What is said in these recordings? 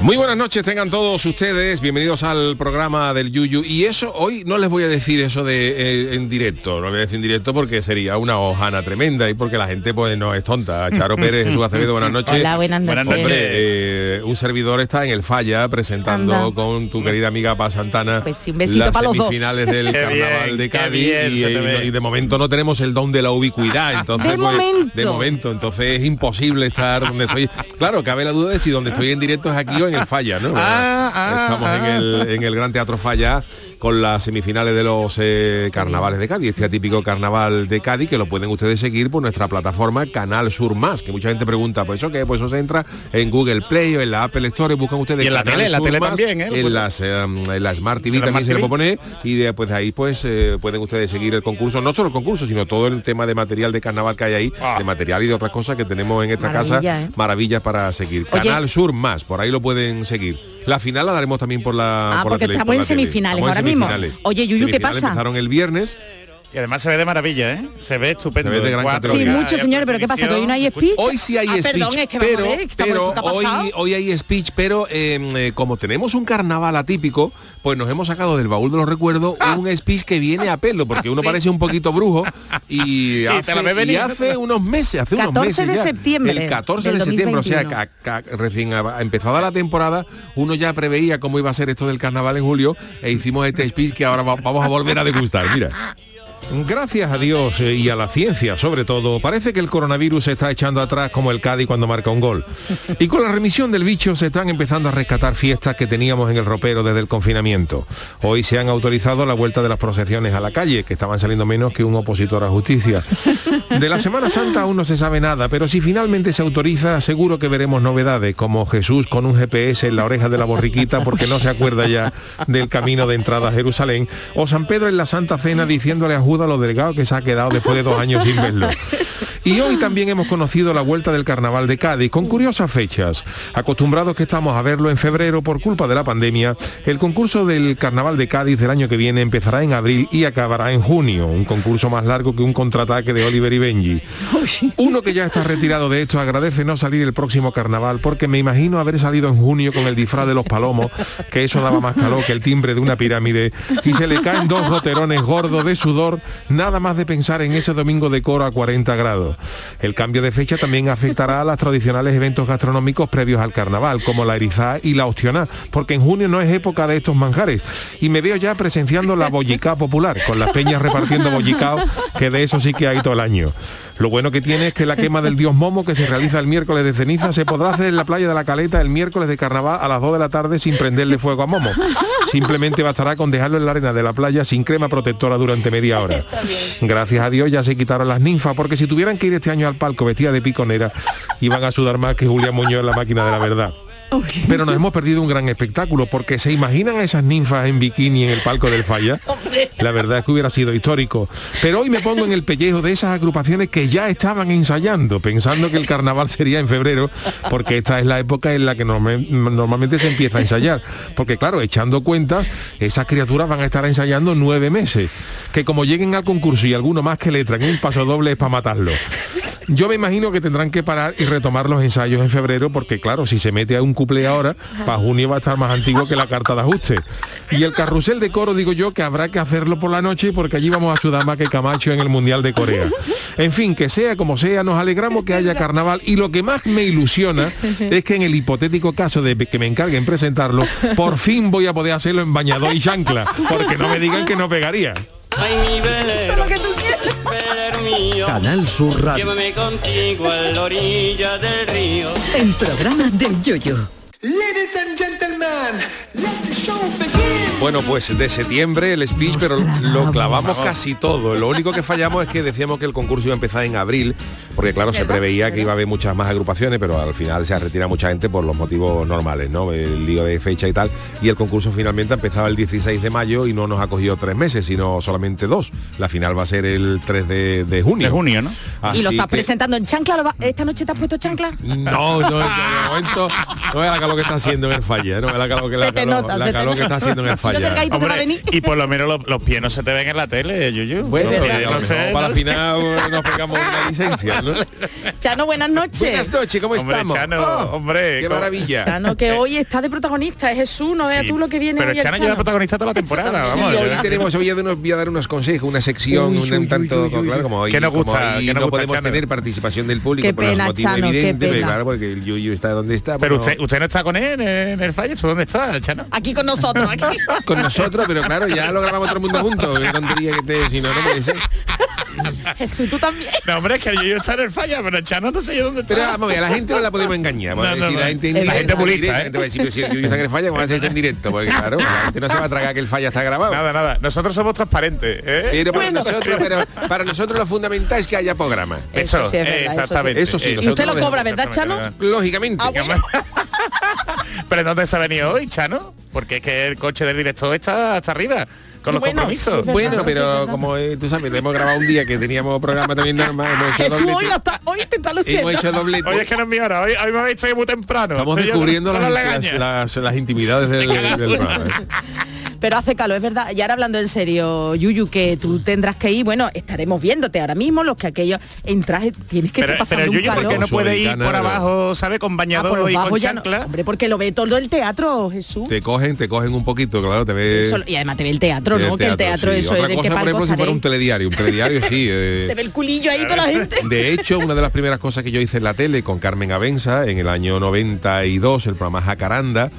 Muy buenas noches, tengan todos ustedes, bienvenidos al programa del Yuyu. Y eso, hoy no les voy a decir eso de eh, en directo, no lo voy a decir en directo porque sería una hojana tremenda y porque la gente pues no es tonta. Charo Pérez, Jesús Acevedo, buenas noches. Hola, buenas noches. Hombre, eh, un servidor está en el Falla presentando Anda. con tu querida amiga Paz Santana Pues sí, las semifinales del Qué Carnaval bien, de Cádiz bien y, de momento no tenemos el don de la ubicuidad, entonces De pues, momento. de momento, entonces es imposible estar donde estoy. Claro, cabe la duda de si donde estoy en directo es aquí o en el Falla, ¿no? Ah, ah, Estamos en, ah. el, en el Gran Teatro Falla con las semifinales de los eh, carnavales de Cádiz, este atípico carnaval de Cádiz que lo pueden ustedes seguir por nuestra plataforma Canal Sur Más, que mucha gente pregunta, pues eso qué, pues eso se entra en Google Play o en la Apple Store, buscan ustedes Y en la Canal tele, en la tele Más, también, ¿eh? En las eh, en la Smart TV la también Smart se le puede poner y después de ahí pues eh, pueden ustedes seguir el concurso, no solo el concurso, sino todo el tema de material de carnaval que hay ahí, Ah. de material y de otras cosas que tenemos en esta Maravilla, casa, ¿eh? maravillas para seguir. Oye. Canal Sur Más, por ahí lo pueden seguir. La final la daremos también por la Ah, por la porque tele- estamos por en la tele. semifinales Estamos ahora mismo. Oye, Yuyu, ¿qué pasa? Empezaron el viernes. Y además se ve de maravilla, ¿eh? Se ve estupendo. Se ve de gran 4K, categoría. Sí, mucho, alta señor, pero ¿qué pasa? ¿Que hoy no hay speech? Hoy sí hay Ah, speech, perdón, es que vamos a pero, ver, pero hoy, hoy hay speech, pero eh, eh, como tenemos un carnaval atípico, pues nos hemos sacado del baúl de los recuerdos Ah. un speech que viene a pelo, porque uno parece un poquito brujo y, hace, y hace unos meses, hace unos 14 meses de ya, septiembre el 14 del de septiembre, o sea, 2021. ca- ca- recién a- empezada la temporada, uno ya preveía cómo iba a ser esto del carnaval en julio e hicimos este speech que ahora va- vamos a volver a degustar. Mira. Gracias a Dios eh, y a la ciencia, sobre todo, parece que el coronavirus se está echando atrás como el Cádiz cuando marca un gol. Y con la remisión del bicho se están empezando a rescatar fiestas que teníamos en el ropero desde el confinamiento. Hoy se han autorizado la vuelta de las procesiones a la calle, que estaban saliendo menos que un opositor a justicia. De la Semana Santa aún no se sabe nada, pero si finalmente se autoriza, seguro que veremos novedades, como Jesús con un GPS en la oreja de la borriquita porque no se acuerda ya del camino de entrada a Jerusalén, o San Pedro en la Santa Cena diciéndole a Judas lo delgado que se ha quedado después de dos años sin verlo. Y hoy también hemos conocido la vuelta del Carnaval de Cádiz, con curiosas fechas. Acostumbrados que estamos a verlo en febrero por culpa de la pandemia, el concurso del Carnaval de Cádiz del año que viene empezará en abril y acabará en junio, un concurso más largo que un contraataque de Oliver y Benji. Uno que ya está retirado de esto agradece no salir el próximo carnaval porque me imagino haber salido en junio con el disfraz de los palomos, que eso daba más calor que el timbre de una pirámide, y se le caen dos goterones gordos de sudor nada más de pensar en ese domingo de coro a 40 grados. El cambio de fecha también afectará a los tradicionales eventos gastronómicos previos al carnaval, como la erizá y la ostioná, porque en junio no es época de estos manjares. Y me veo ya presenciando la bollicá popular, con las peñas repartiendo bollicao, que de eso sí que hay todo el año. Lo bueno que tiene es que la quema del dios Momo, que se realiza el miércoles de ceniza, se podrá hacer en la playa de la Caleta el miércoles de carnaval a las 2 de la tarde sin prenderle fuego a Momo. Simplemente bastará con dejarlo en la arena de la playa sin crema protectora durante media hora. Gracias a Dios ya se quitaron las ninfas, porque si tuvieran que ir este año al palco vestida de piconera, iban a sudar más que Julia Muñoz en la máquina de la verdad. Pero nos hemos perdido un gran espectáculo porque se imaginan a esas ninfas en bikini en el palco del Falla. La verdad es que hubiera sido histórico. Pero hoy me pongo en el pellejo de esas agrupaciones que ya estaban ensayando, pensando que el carnaval sería en febrero, porque esta es la época en la que normalmente se empieza a ensayar. Porque claro, echando cuentas, esas criaturas van a estar ensayando nueve meses. Que como lleguen al concurso y alguno más que le traen un paso doble es para matarlo. Yo me imagino que tendrán que parar y retomar los ensayos en febrero porque claro, si se mete a un cuplé ahora, para junio va a estar más antiguo que la carta de ajuste. Y el carrusel de coro digo yo que habrá que hacerlo por la noche porque allí vamos a sudar más que Camacho en el Mundial de Corea. En fin, que sea como sea, nos alegramos que haya carnaval y lo que más me ilusiona es que en el hipotético caso de que me encarguen presentarlo, por fin voy a poder hacerlo en bañador y chancla, porque no me digan que no pegaría. Ay, mi velero mío, Canal Sur Radio. llévame contigo a la orilla del río. El programa del Yoyo. Ladies and gentlemen, let the show begin. Bueno, pues de septiembre el speech, pero lo clavamos casi todo. Lo único que fallamos es que decíamos que el concurso iba a empezar en abril, porque claro, se preveía que iba a haber muchas más agrupaciones, pero al final se ha retirado mucha gente por los motivos normales, ¿no? El lío de fecha y tal. Y el concurso finalmente ha empezado el 16 de mayo y no nos ha cogido tres meses, sino solamente dos. La final va a ser el 3 de, de junio. De junio, ¿no? y lo Así estás que- presentando en chancla. ¿lo va- ¿Esta noche te has puesto chancla? No, no, de momento no calor que está haciendo en el falla, no la calor que, la Se te calor, nota, la se te calor que está haciendo en el falla. y por lo menos los, los pies no se te ven en la tele, Yuyu. Bueno, Los pies, no sé, para la final eh, nos pegamos una licencia, ¿no? Chano, buenas noches. Buenas noches, ¿cómo Hombre, estamos? Chano, Oh, hombre, qué ¿cómo- maravilla. Chano, que hoy está de protagonista, es Jesús, no veas Sí, tú lo que viene Pero hoy Chano lleva protagonista toda la temporada, Sí, vamos. Hoy tenemos, hoy voy a, dar unos, voy a dar unos consejos, una sección, Uy, un, uy, tanto, uy, uy, claro, como hoy, ¿Qué nos gusta? hoy ¿Qué nos no podemos tener participación del público por evidentes, pena. claro, porque el Yuyu está donde está. Pero no- usted, usted no está con él en el fallo, ¿dónde está, Chano? Aquí con nosotros, aquí. con nosotros, pero claro, ya lo grabamos todo el mundo juntos. Qué tontería que te, si no, no puede ser. Jesús, tú también. No, hombre, es que está en el falla, pero el Chano no sé yo dónde está. Pero vamos a ver, a la gente no la podemos engañar. Vamos No, ver, no, si no. la gente ¿eh? la gente va a decir, pero si está en el falla, ¿cómo va a ser en directo? Porque claro, la gente no se va a tragar que el falla está grabado. Nada, nada. Nosotros somos transparentes, ¿eh? Pero para, Bueno. nosotros, pero para nosotros lo fundamental es que haya programa. Eso Eso, sí es verdad, eh, eso sí. exactamente. Eso sí, Y usted lo cobra, ¿verdad, Chano? Exactamente, Lógicamente. Ah, bueno. Pero ¿dónde se ha venido hoy, Chano? Porque es que el coche del director está hasta arriba, con Sí, los bueno, compromisos. verdad. Bueno, pero como eh, tú sabes, hemos grabado un día que teníamos programa también normal, hemos hecho Jesús doblete. hoy, está, hoy te está luciendo. Hemos hecho doblete. Oye, es que no es mi hora, hoy, hoy me habéis traído muy temprano. Estamos yo, descubriendo las, las, las- las intimidades del, del programa. Pero hace calor, es verdad. Y ahora hablando en serio, Yuyu, que tú tendrás que ir, bueno, estaremos viéndote ahora mismo, los que aquellos en traje tienes que Pero, estar pero pasando un Yuyu, ¿por qué calor. no puede ir por abajo, sabe, con Ah, bañador y con no-? Hombre, porque lo ve todo el teatro, Jesús. Te cogen, te cogen un poquito, claro, te. Eso- y además te ve el teatro, Sí, ¿no? que el teatro sí. eso Otra es de por ejemplo, si fuera un telediario, un telediario sí. eh, Te ve el culillo ahí toda la gente. De hecho, una de las primeras cosas que yo hice en la tele con Carmen Abenza en el año 92, el programa Jacaranda,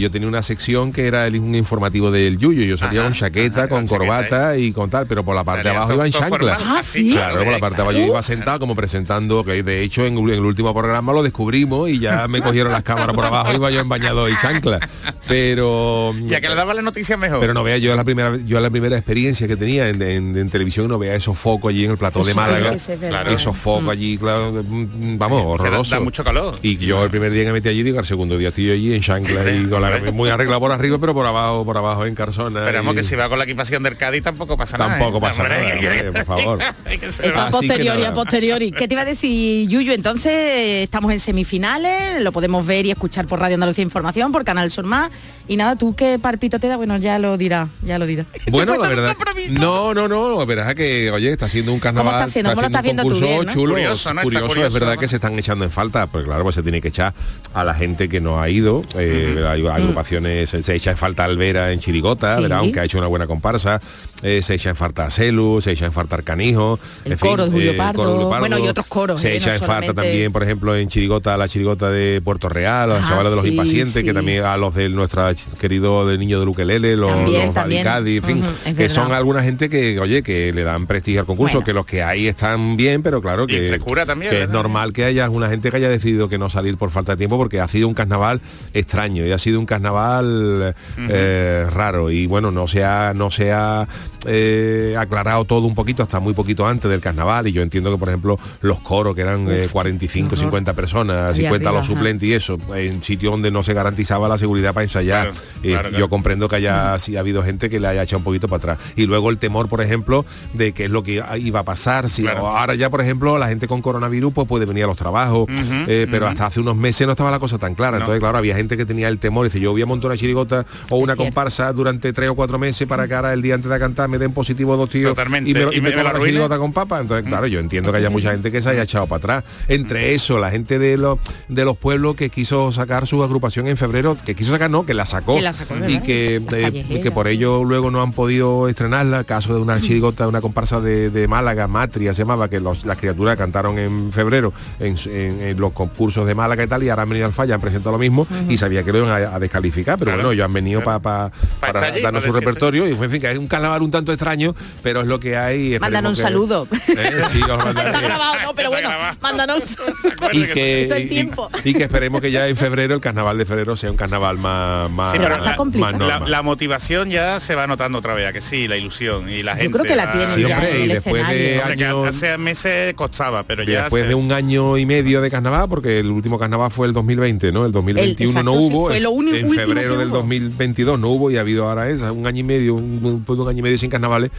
yo tenía una sección que era el- un informativo del Yuyo. Yo salía Ajá, con chaqueta, ajá, con con chaqueta, corbata y con tal, pero por la parte de abajo iba en chancla. Ah, sí. Claro, por la parte de abajo yo iba sentado como presentando, que de hecho en, en el último programa lo descubrimos y ya me cogieron las cámaras por abajo, iba yo en bañado y chancla. Pero Ya que le daba la noticia mejor. pero no vea yo la primera yo la primera experiencia que tenía en, en- en televisión no vea esos focos allí en el plató de Eso Málaga. Claro. esos focos allí claro, mm, vamos da- horroroso da mucho calor. y yo el primer día que me metí allí digo el segundo día estoy yo allí en chancla y con la muy arreglado por arriba pero por abajo por abajo en carzona Esperamos y- que si va con la equipación del Cádiz tampoco pasa nada. Tampoco ¿eh? pasa por favor. Esto a posteriori, a posteriori. ¿Qué te iba a decir, Yuyu? Entonces estamos en semifinales, lo podemos ver y escuchar por Radio Andalucía Información, por Canal Sur Más. Y nada, ¿tú qué palpito te da? Bueno, ya lo dirá, ya lo dirá. Bueno, la verdad. No, no, no. Verás que, oye, está siendo un carnaval. está siendo? ¿Cómo lo estás un concurso Bien, ¿no? chulo. Curioso, ¿no? Está curioso, curioso, es verdad ¿no? que se están echando en falta, porque claro, pues se tiene que echar a la gente que no ha ido. eh, Hay agrupaciones, se, se echa en falta Alvera en Chirigota, Sí. ¿verdad? aunque ha hecho una buena comparsa. eh, se echa en falta a Celu, se echa en falta a Canijo. El en fin, coro de Julio eh, Pardo, coro de bueno, y otros coros, Se eh, echa no en falta también, por ejemplo, en Chirigota, la Chirigota de Puerto Real, a los Ah, chavales de los sí, impacientes, sí. que también a los de nuestro querido del niño de Luquelele, los, También, los también. En fin, que son alguna gente que, oye, que le dan prestigio al concurso, Bueno. que los que hay están bien, pero claro que, también, que es normal que haya una gente que haya decidido que no salir por falta de tiempo, porque ha sido un carnaval extraño y ha sido un carnaval eh, raro y bueno, no se ha, no se ha eh, aclarado todo un poquito hasta muy poquito antes del carnaval y yo entiendo que por ejemplo los coros que eran eh, 45, qué horror. 50 personas, Ahí 50 arriba, los ajá. suplentes y eso, en sitios donde no se garantizaba la seguridad para ensayar. Claro, Eh, claro, Yo comprendo que haya sí, ha habido gente que le haya echado un poquito para atrás. Y luego el temor, por ejemplo, de qué es lo que iba a pasar. Si Claro. ahora ya, por ejemplo, la gente con coronavirus pues puede venir a los trabajos, eh, pero hasta hace unos meses no estaba la cosa tan clara. Entonces, claro, había gente que tenía el temor. Dice, yo voy a montar una chirigota o una comparsa durante tres o cuatro meses para que ahora el día antes de cantar me den positivo dos tíos Totalmente. y me, y Y me, me- me coma la chirigota con papa. Entonces, claro, yo entiendo que haya mucha gente que se haya echado para atrás. Entre eso, la gente de los de los pueblos que quiso sacar su agrupación en febrero, que quiso sacar, no, que la sacó. Que la sacó, y que, eh, que por ello luego no han podido estrenarla. Caso de una chirigota, una comparsa de, de Málaga, Matria se llamaba, que los- las criaturas cantaron en febrero en, en- en los concursos de Málaga y tal, y ahora han venido al falla, han presentado lo mismo y sabía que lo iban a, a, a descalificar, pero Claro, bueno, ellos han venido claro. pa- pa- Pa para allí, darnos su repertorio y fue, en fin, que es un carnaval un tanto extraño, pero es lo que hay. y Mándanos un que- saludo. Eh, sí, os mandaré. Está grabado, no, pero Está bueno, grabado. mándanos. y que, y- tiempo. y que esperemos que ya en febrero el carnaval de febrero sea un carnaval más más, Sí, pero está la- complicado. más La, normal. la motivación ya se va notando otra vez, ¿a que sí, la ilusión y la Yo gente. creo que la va- tienen Sí, ya hombre, en y el después de años- hace meses costaba, pero ya Después se- de un año y medio de carnaval, porque el último carnaval fue el 2020, ¿no? El 2021 no exacto, hubo, fue es- lo en febrero del hubo. 2022 no hubo y ha habido ahora eso, un año y medio, un, un- un año y medio sin carnavales,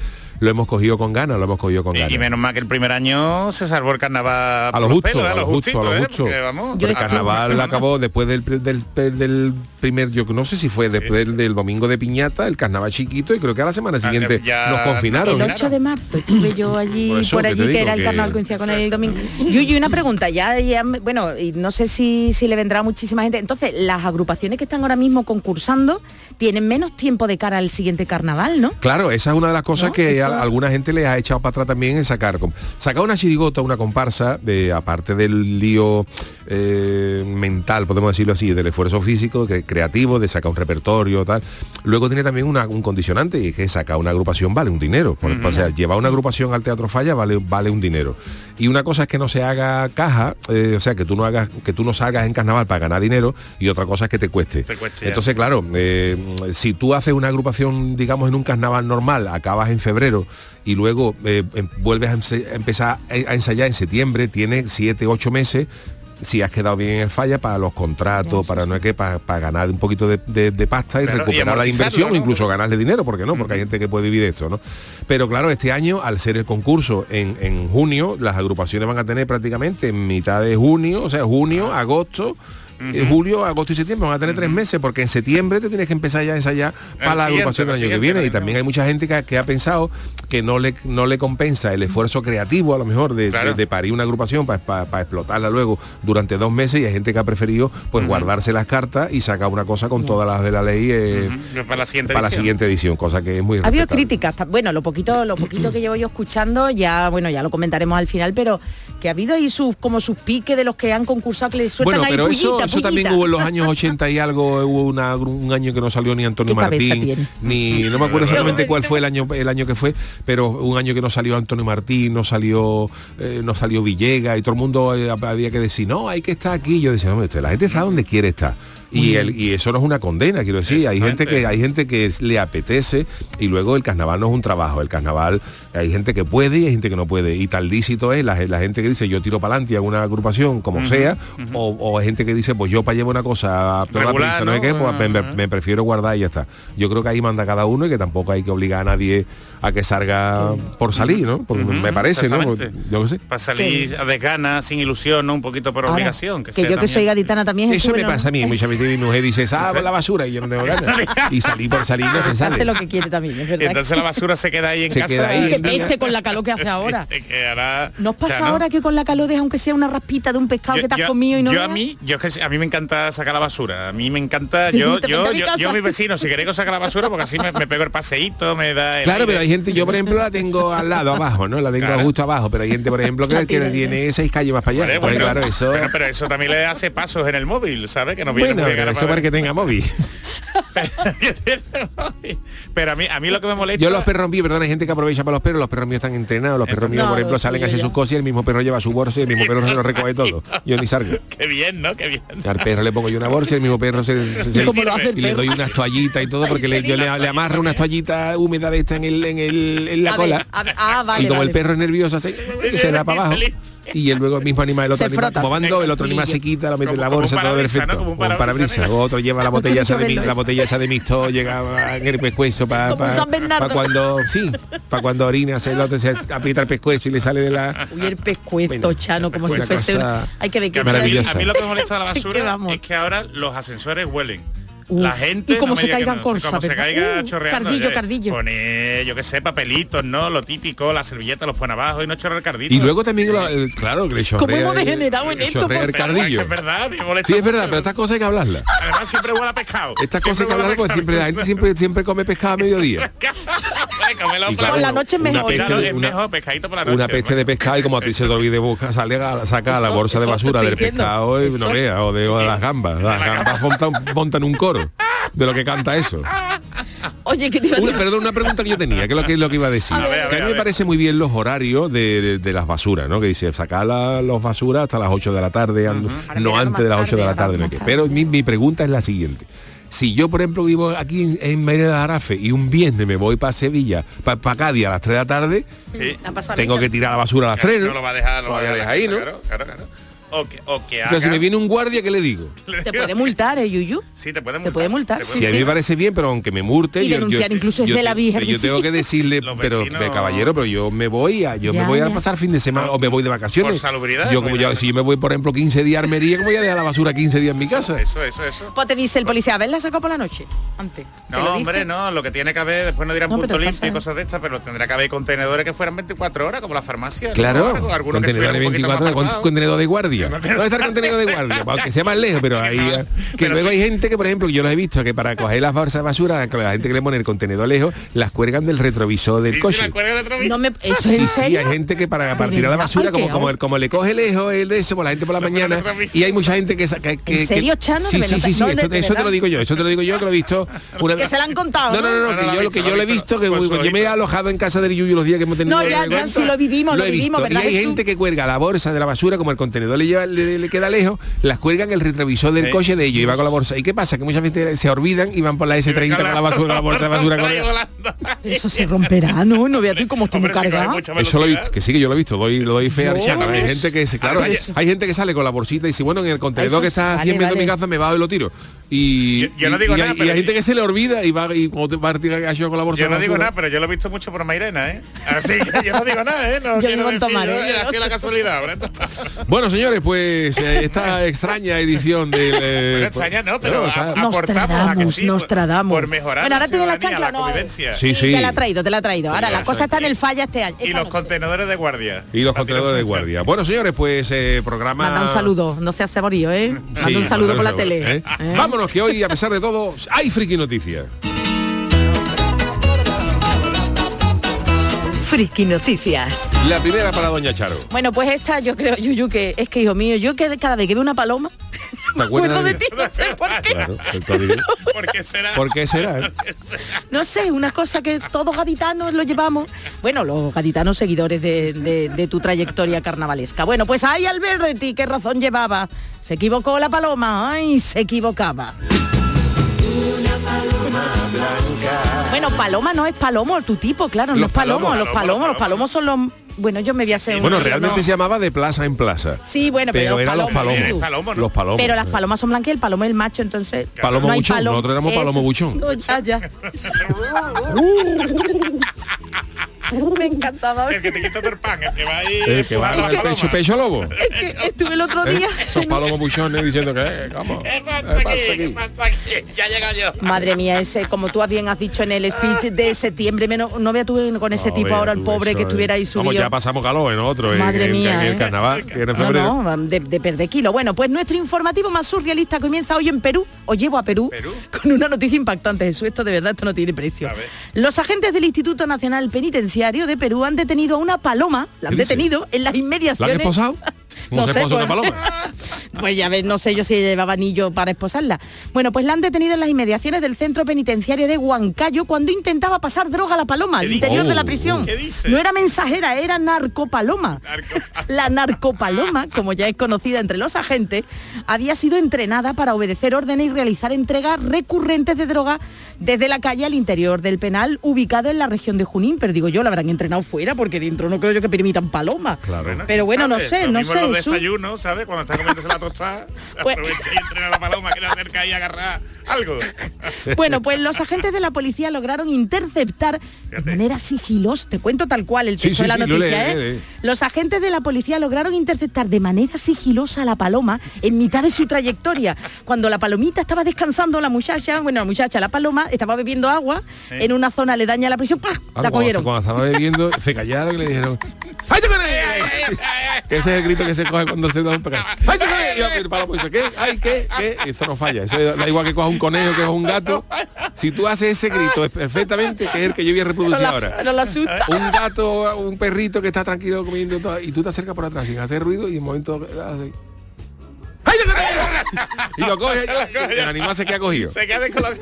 lo hemos cogido con ganas, lo hemos cogido con ganas. y menos mal que el primer año se salvó el carnaval a lo los justo, pelos, ¿eh? a lo justo, justito, a lo ¿eh? justo. Porque, vamos, el que- carnaval acabó después del, del, del primer, yo no sé si fue después del, del domingo de piñata, el carnaval chiquito, y creo que a la semana siguiente ya nos confinaron. El ¿eh? 8 de marzo estuve yo allí Por eso que allí que digo era el que- carnaval coincidía con el domingo. Y una pregunta, ya, ya me- bueno, y no sé si, si le vendrá muchísima gente. Entonces, las agrupaciones que están ahora mismo concursando tienen menos tiempo de cara al siguiente carnaval, ¿no? Claro, esa es una de las cosas ¿No? que Eso- alguna gente le ha echado para atrás también en sacar. Sacar una chirigota, una comparsa, de, aparte del lío eh, mental, podemos decirlo así, del esfuerzo físico, que, creativo, de sacar un repertorio, tal. Luego tiene también una- un condicionante, y es que sacar una agrupación vale un dinero. Por- O sea, llevar una agrupación al Teatro Falla vale, vale un dinero. Y una cosa es que no se haga caja, eh, o sea, que tú no hagas, que tú no salgas en carnaval para ganar dinero, y otra cosa es que te cueste. Te cueste, ya. Entonces, claro, eh, si tú haces una agrupación, digamos, en un carnaval normal, acabas en febrero y luego eh, em- vuelves a, empezar a ensayar en septiembre, tienes siete, ocho meses si has quedado bien en el falla para los contratos, para no es que para, para ganar un poquito de, de- de pasta y Claro, y recuperar la inversión ¿no? incluso ganarle dinero, porque no, porque hay gente que puede vivir esto, ¿no? Pero claro, este año, al ser el concurso en, en junio, las agrupaciones van a tener prácticamente en mitad de junio, o sea, junio, agosto, eh, julio, agosto y septiembre, van a tener tres meses, porque en septiembre te tienes que empezar ya a ensayar para la agrupación del el año que viene. Y también hay mucha gente que, ha- que ha pensado que no le, no le compensa el esfuerzo creativo, a lo mejor, de, Claro. de- de parir una agrupación para explotarla luego durante dos meses. Y hay gente que ha preferido pues guardarse las cartas y sacar una cosa con todas las de la ley eh, Ujú, para la siguiente para la edición. siguiente edición, cosa que es muy Ha habido críticas, bueno, lo poquito, lo poquito que llevo yo escuchando, ya, bueno, ya lo comentaremos al final, pero que ha habido ahí sus, como sus piques de los que han concursado que le sueltan Bueno, ahí pero pullita, eso también hubo en los años 80 y algo, hubo una- un año que no salió ni Antonio ¿Qué cabeza Martín, ni no me acuerdo exactamente cuál fue el año el año que fue, pero un año que no salió Antonio Martín, no salió eh, no salió Villega y todo el mundo eh, había que decir, no, hay que estar aquí. Yo decía, no, la gente está donde quiere estar. Y, el, y eso no es una condena, quiero decir, hay gente que hay gente que le apetece y luego el carnaval no es un trabajo, el carnaval hay gente que puede y hay gente que no puede. Y tal lícito es la, la gente que dice yo tiro para adelante a una agrupación como sea, o, o hay gente que dice pues yo para llevar una cosa a toda la Regular, prisa, no sé qué, pues me, me prefiero guardar y ya está. Yo creo que ahí manda cada uno y que tampoco hay que obligar a nadie a que salga por salir, ¿no? Me parece, ¿no? Yo qué sé. Para salir a desgana, sin ilusión, ¿no? Un poquito por Ahora, obligación. Que, que sea yo que soy gaditana también Eso me ¿no? pasa a mí, muchas veces mi mujer dice, ah, por la basura y yo no tengo ganas. Y salí por salir no se Hace sale. lo que quiere también, es Y verdad. entonces la basura se queda ahí en Se casa. queda ahí, que con la calor que hace ahora. Sí, que ahora, ¿Nos pasa o sea, ¿no? ahora que con la calor deja aunque sea una raspita de un pescado que te has comido y no yo a mí yo es que a mí me encanta sacar la basura a mí me encanta yo yo a mi yo, yo, mi vecino si queréis que saque la basura porque así me, me pego el paseíto me da el Claro, aire. pero hay gente, yo por ejemplo la tengo al lado, abajo, ¿no? La tengo Claro. justo abajo, pero hay gente, por ejemplo, que, que tiene seis calles más para allá. Vale, Entonces, bueno, claro, eso... pero, pero eso también le hace pasos en el móvil ¿sabes? que no viene Bueno, ahora eso para que tenga móvil. pero a mí a mí lo que me molesta Yo los perros míos, perdón, hay gente que aprovecha para los perros, los perros míos están entrenados, los perros míos, No, por ejemplo, salen a tuyos hacer ya. sus cosas y el mismo perro lleva su bolsa y el mismo perro se lo recoge todo. Yo ni salgo. qué bien no qué bien Al perro le pongo yo una bolsa y el mismo perro se, se- ¿Cómo lo hace el y le doy unas toallitas y todo porque le- yo le, le amarro unas toallitas húmedas de esta en, el, en, el, en la A ver, cola. a ver, ah, vale, y como vale. el perro es nervioso se, se da para abajo. Y el luego el mismo animal, el otro Se animal, frota, como dos, el otro animal culillo. se quita, lo mete en la bolsa, todo perfecto. ¿no? Como un parabrisas, parabrisas. Otro lleva la botella esa de la botella esa de misto, llega en el pescuezo para Bernardo. cuando sí, para cuando orina se, el otro se aprieta el pescuezo y le sale de la Uy, el pescuezo, Bueno, Chano, como si fuese. Hay que ver Que qué a, mí, Maravillosa. a mí lo que me molesta de la basura es que ahora los ascensores huelen. La gente y como no se caigan no, cosas, como se caiga Uh, chorreando cardillo, eh, cardillo. pone yo qué sé papelitos no lo típico la servilleta los pone abajo y no chorrea el cardillo. Y luego también lo- eh, claro que le ¿Cómo chorrea hemos el- degenerado en esto, por el Pero cardillo es verdad me molesta sí es verdad mucho. pero estas cosas hay que hablarlas. Además siempre huele a pescado. Estas Siempre cosas hay que hablarlas porque siempre la gente siempre siempre come pescado a mediodía. Y Por la noche es una mejor. peste Claro, de- es una- mejor pescadito por la noche. una peste de pescado y como a ti se te olvide buscar, sale a, saca la bolsa de basura del pescado y no veas, o de, o de las gambas. Las gambas montan, montan un coro de lo que canta eso. Oye, que te iba a Una, perdón, una pregunta que yo tenía, que es lo que, lo que iba a decir. A ver, a que a ver, mí me parece muy bien los horarios de, de- de las basuras, ¿no? Que dice, sacar la- los basuras hasta las 8 de la tarde, no antes de las más 8 de la tarde, no Pero mi, mi pregunta es la siguiente. Si yo, por ejemplo, vivo aquí en, en de Jarafe y un viernes me voy para Sevilla, para Cádiz a las 3 de la tarde, tengo que tirar la basura a las 3, No ¿no? lo va a dejar, no lo va a dejar deja ahí, ¿no? Claro, claro, claro. O que, o que O sea, si me viene un guardia, ¿qué le digo? Te puede multar, ¿eh, Yuyu? Sí, te puede Te multar. puede multar, Te sí, puede Si a mí me parece bien, pero aunque me murte, Y yo, denunciar yo- incluso yo desde la Virgen yo tengo que decirle, pero vecinos- de caballero, pero yo me voy a, yo me voy a ya. pasar fin de semana o me voy de vacaciones. Por salubridad, Yo pues como ya. yo, si yo me voy, por ejemplo, 15 días a Armería, ¿cómo voy a dejar la basura 15 días en mi casa? Eso, eso, eso. Pues te dice el policía, a ver, la sacó por la noche. Antes. ¿Te lo No, hombre, no, lo que tiene que haber, después no dirán No, punto limpio y cosas de estas, pero tendrá que haber contenedores que fueran 24 horas, como la farmacia. Claro, Algo- alguno que contenedor de estuviera un poquito 24 más con apartado. contenedor de guardia. ¿Dónde está el contenedor de guardia? Aunque sea más lejos, pero ahí que Pero- luego hay gente que, por ejemplo, yo los he visto que para coger las bolsas de basura, que la gente que le pone el contenedor lejos, las cuelgan del retrovisor del Sí, coche. la cuelga del retrovisor. No me, ¿Eso Sí, en sí, serio? hay gente que para, para ¿De tirar la basura, como, como, hago. como le coge lejos el de eso por la gente por la mañana, el y hay mucha gente que... que, que- ¿En serio, Chano? Sí, De sí, sí, eso, eso te lo digo yo, eso te lo digo yo que lo he visto... Una, Que se la han contado, No, no, no, ¿no? no, que yo, lo lo que yo lo lo he visto. que Pues lo yo me he alojado en casa de Yuyu los días que hemos tenido... No, ya, el ya, sí lo vivimos, lo vivimos, visto. ¿verdad, Y hay gente que cuelga la bolsa de la basura, como el contenedor le, lleva, le, le queda lejos, las cuelgan el retrovisor del coche de ellos y va con la bolsa. ¿Y qué pasa? Que muchas veces se olvidan y van por la S30 con la basura, con la bolsa de basura. Eso se romperá, ¿no? No veas tú cómo está muy cargado. Eso lo he visto, que sí que yo lo he visto, doy, lo doy fe a. Hay gente que se, claro, hay, Eso. hay gente que sale con la bolsita y dice, bueno, en el contenedor que está a vale, 100 metros de mi casa me bajo y lo tiro. Y, Yo- yo no y- digo y nada, y pero- hay gente que se le olvida y va y como te va a tirar gallo con la bolsa Yo no digo nada, pero yo lo he visto mucho por Mairena, ¿eh? Así que yo no digo nada, ¿eh? No Yo quiero decir, Tomar, ¿eh? oye, así es la casualidad, ¿verdad? Bueno, señores, pues eh, esta extraña edición del... eh, Bueno, extraña, no, pero a- aportamos a que sí, por- Nostradamus. por mejorar Bueno, ahora la tiene la chancla, la ¿no? Sí, sí. Te la ha traído, te la ha traído. Ahora, Sí, la cosa está en el falla este año. Y los contenedores de guardia. y los contenedores de guardia. Bueno, señores, pues eh, programa... Manda un saludo, no seas ceborillo, ¿eh? Manda un saludo por la tele. ¿eh? Que hoy, a pesar de todo, hay friki noticias. Friki Noticias. La primera para Doña Charo. Bueno, pues esta yo creo, Yuyu, que es que, hijo mío, yo que cada vez que veo una paloma, me acuerdas acuerdo de de ti, no sé por qué. Claro, entonces, ¿Por qué será? ¿Por qué será? eh? No sé, una cosa que todos gaditanos lo llevamos. Bueno, los gaditanos seguidores de, de- de tu trayectoria carnavalesca. Bueno, pues ahí al ver de ti, qué razón llevaba. Se equivocó la paloma, ay, se equivocaba. Bueno, paloma no es palomo, tu tipo, claro, no Los es palomo, palomos. los palomos, los palomos son los... Bueno, yo me voy a hacer Bueno, un lío, realmente ¿no? se llamaba de plaza en plaza. Sí, bueno, pero, pero eran los palomos. Palomo, ¿no? Los palomos. Pero las palomas son blancas y el palomo es el macho, entonces. Palomo no buchón, palomo. nosotros éramos palomo buchón. No, ya, ya. Me encantaba. El que te quita el pan, el que va ahí... El que va a el pecho, pecho lobo. Es que estuve el otro ¿eh? día. Esos palomos buchones diciendo que, eh, vamos, ¿Qué pasa ¿qué pasa aquí? ¿Qué aquí? pasa aquí? Ya llega yo. Madre mía, ese, como tú bien has dicho en el speech de septiembre, menos, no vea tú con ese No, tipo ahora el pobre eso que es- estuviera ahí subido. Vamos, ya pasamos calor en otro, en- Madre mía, el ¿eh? carnaval, febrero. no, de, de perder kilo. Bueno, pues nuestro informativo más surrealista comienza hoy en Perú. Os llevo a Perú, ¿Perú? con una noticia impactante. Jesús, esto de verdad, esto no tiene precio. Los agentes del Instituto Nacional Penitenciario de Perú han detenido a una paloma, la han detenido en las ¿La han inmediaciones. esposado? ¿Cómo No se sé, esposa una pues. paloma? Pues ya ves, no sé yo si llevaba anillo para esposarla. Bueno, pues la han detenido en las inmediaciones del centro penitenciario de Huancayo cuando intentaba pasar droga a la paloma al interior de la Oh, prisión. ¿qué dice? No era mensajera, era narcopaloma. Narcopaloma. La narcopaloma, como ya es conocida entre los agentes, había sido entrenada para obedecer órdenes y realizar entregas recurrentes de droga desde la calle al interior del penal ubicado en la región de Junín. Pero digo yo, la habrán entrenado fuera porque dentro no creo yo que permitan palomas. Claro. Pero bueno, no sé, Lo no mismo sé. los desayunos, ¿sabes? Cuando está comiéndose la tostada, Pues- aprovecha y entrena a la paloma que le acerca ahí a agarrar algo. Bueno, pues los agentes de la policía lograron interceptar de manera sigilosa, te cuento tal cual el Sí, texto sí, de la sí, lo noticia, lee, ¿eh? Los agentes de la policía lograron interceptar de manera sigilosa a la paloma en mitad de su trayectoria. Cuando la palomita estaba descansando, la muchacha, bueno, la muchacha, la paloma, estaba bebiendo agua en una zona aledaña a la prisión, ¡pah! Ah, la cuando- cogieron. Cuando estaba bebiendo, se callaron y le dijeron, ¡Ay, ese es el grito que se coge cuando se da un pecado. ¡Ay, ¿qué? ¡Ay, qué! ¿Qué? Eso no falla. Eso da igual que coja un conejo, que coja un gato. Si tú haces ese grito es perfectamente, que es el que yo voy a reproducir ahora. No lo asusta. Un gato, un perrito que está tranquilo comiendo todo, y tú te acercas por atrás sin hacer ruido y en un momento ¡Ay, cae! y lo coge y el animal se queda cogido. Se queda descolocado.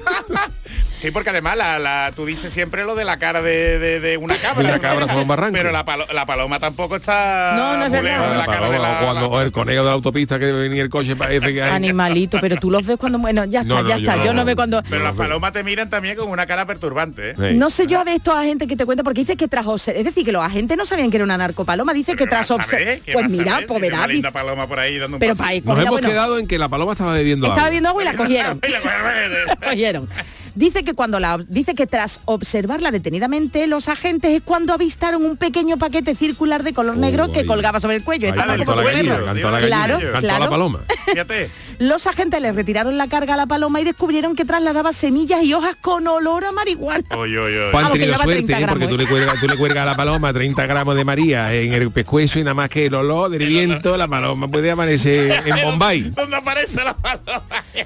Sí, porque además la, la- tú dices siempre lo de la cara de, de- de una cabra. De una cabra sobre un barranco. Pero la, palo- la paloma tampoco está No, no es muy verdad. lejos de La la cara de paloma, la, o cuando la- o el conejo de la autopista que venía el coche parece que hay Animalito, pero tú los ves cuando... Bueno, ya está, No, no, ya yo está. no. Yo no veo cuando... Pero las palomas te miran también con una cara perturbante. ¿eh? Sí. No sé yo a ver estos agentes que te cuento porque dice que tras obser- es decir que los agentes no sabían que era una narcopaloma, dice que tras ¿qué vas a pues a mira, pues verá, una linda dice- paloma por ahí dando un pero para ir Nos hemos quedado en que la paloma estaba bebiendo estaba agua. viendo agua y la cogieron. Ay, la cogieron. Dice que cuando la dice que tras observarla detenidamente, los agentes es cuando avistaron un pequeño paquete circular de color negro que ahí. colgaba sobre el cuello. Estaba como la bueno. gallina, cantó la gallina, Claro, cantó claro. la paloma. Fíjate. Los agentes le retiraron la carga a la paloma y descubrieron que trasladaba semillas y hojas con olor a marihuana. Tenido lleva suerte, 30 ¿eh? porque gramos, tú le, cuelgas, tú le cuelgas a la paloma 30 gramos de María en el pescuezo y nada más que el olor del viento, la paloma puede amanecer en Bombay. ¿Dónde aparece la paloma?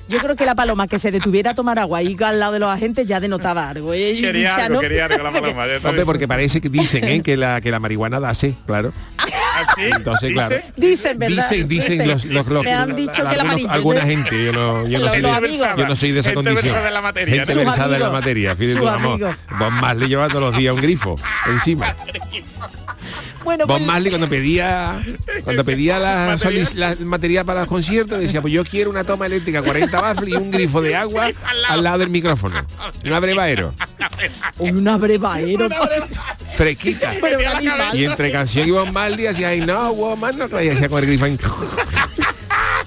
Yo creo que la paloma que se detuviera a tomar agua ahí al lado de los agentes ya denotaba algo. ¿eh? Quería Ya algo, no- quería algo la paloma. ya está Hombre, bien. porque parece que dicen ¿eh? que, la, que la marihuana da sed, claro. ¿Ah, sí? Entonces, ¿Dice? claro. Dicen, ¿verdad? Dicen, dicen los, los, los- Me han dicho que la algunos- amarilla, alguna gente, yo no, yo no Los- soy, de, amigos. yo no soy de esa Gente condición. versada en la materia, Gente versada en la materia. Fíjate vamos. amigos. Bob Marley lleva todos los días un grifo encima. Bueno, Bob pues, Marley cuando pedía cuando pedía la, Material. la- para los conciertos decía pues yo quiero una toma eléctrica 40 baffles y un grifo de agua al lado del micrófono un abrevadero un abrevaero. fresquita y entre canción y Bob Marley hacía ay no woman no y hacía con el grifo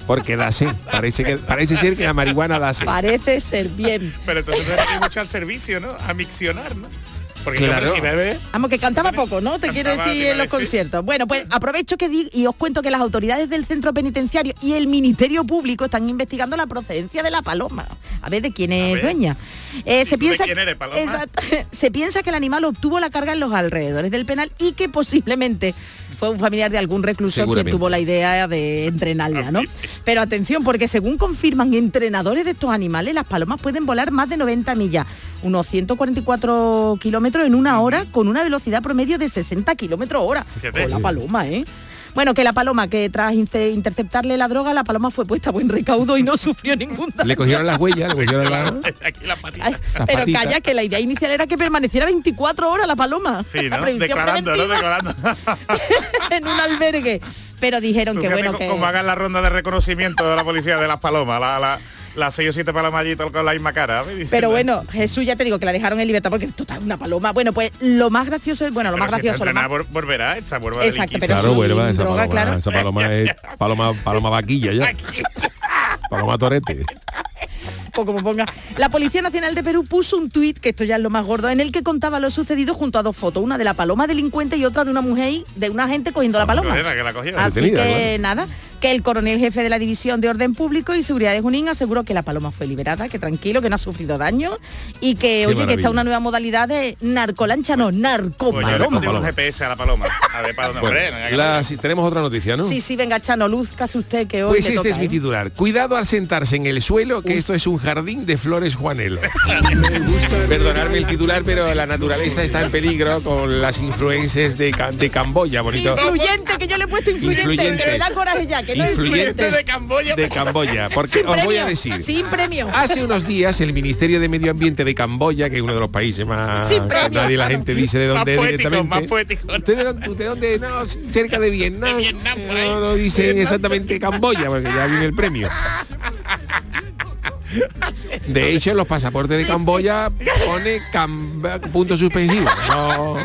porque da sed parece que parece ser que la marihuana da sed Parece ser bien. Pero entonces refieres mucho al servicio, ¿no? A miccionar, ¿no? Porque Claro. Vamos, que cantaba poco, ¿no? Te quiero decir en los decir. conciertos. Bueno, pues aprovecho que di y os cuento que las autoridades del centro penitenciario y el Ministerio Público están investigando la procedencia de la paloma. A ver de quién es dueña. Eh, se tú de piensa quién eres, paloma? Exacto. se piensa que el animal obtuvo la carga en los alrededores del penal y que posiblemente fue un familiar de algún recluso quien tuvo la idea de entrenarla, ¿no? Pero atención, porque según confirman entrenadores de estos animales, las palomas pueden volar más de 90 millas, unos 144 kilómetros en una hora, con una velocidad promedio de 60 kilómetros hora. Con la paloma, ¿eh? Bueno, que la paloma, que tras interceptarle la droga, la paloma fue puesta a buen recaudo y no sufrió ningún daño. le cogieron las huellas le cogieron la- Aquí la patita. Ay, Las pero patitas. calla, que la idea inicial era que permaneciera 24 horas la paloma. Sí, La ¿no? Declarando, ¿no? Declarando. en un albergue. Pero dijeron que bueno que... Como hagan la ronda de reconocimiento de la policía de las palomas, la, la, las seis o siete palomas allí todo con la misma cara. Pero bueno, Jesús ya te digo que la dejaron en libertad porque esto es una paloma. Bueno, pues lo más gracioso es, bueno, lo Pero más si está gracioso, lo más- volverá, esta vuelve a Exacto, pero claro vuelva esa droga, paloma claro. esa paloma es paloma paloma vaquilla ya paloma torete o como ponga. La Policía Nacional de Perú puso un tuit, que esto ya es lo más gordo, en el que contaba lo sucedido junto a dos fotos, una de la paloma delincuente y otra de una mujer, y- de una gente cogiendo la paloma. Era que la cogió. Así Detenida, que claro. nada, que el coronel jefe de la División de Orden Público y Seguridad de Junín aseguró que la paloma fue liberada, que tranquilo, que no ha sufrido daño y que, oye, que está una nueva modalidad de narcolancha, no, narcopaloma. un GPS a la paloma. A ver para dónde Bueno, hombre, no haya que- la- si- tenemos otra noticia no Sí, sí, venga, Chano, luz, casi usted que hoy Pues este toca, es mi ¿eh? titular. Cuidado al sentarse en el suelo, que esto es un jardín de flores Juanelo. Perdonadme el titular, pero la naturaleza está en peligro con las influencias de, de Camboya, bonito. Influyente, que yo le he puesto influyente, que me da coraje ya, que no es influyente. De Camboya. de Camboya. Porque os voy a decir. Sin premio. Hace unos días el Ministerio de Medio Ambiente de Camboya, que es uno de los países más Sin premio, nadie la claro. gente dice de Más dónde es poético, directamente. más poético. ¿Usted de dónde, usted de dónde? No, cerca de Vietnam. De Vietnam, por ahí. no, no dicen Vietnam. exactamente Camboya, porque ya viene el premio. De hecho, en los pasaportes de Camboya pone cam- punto suspensivo. No,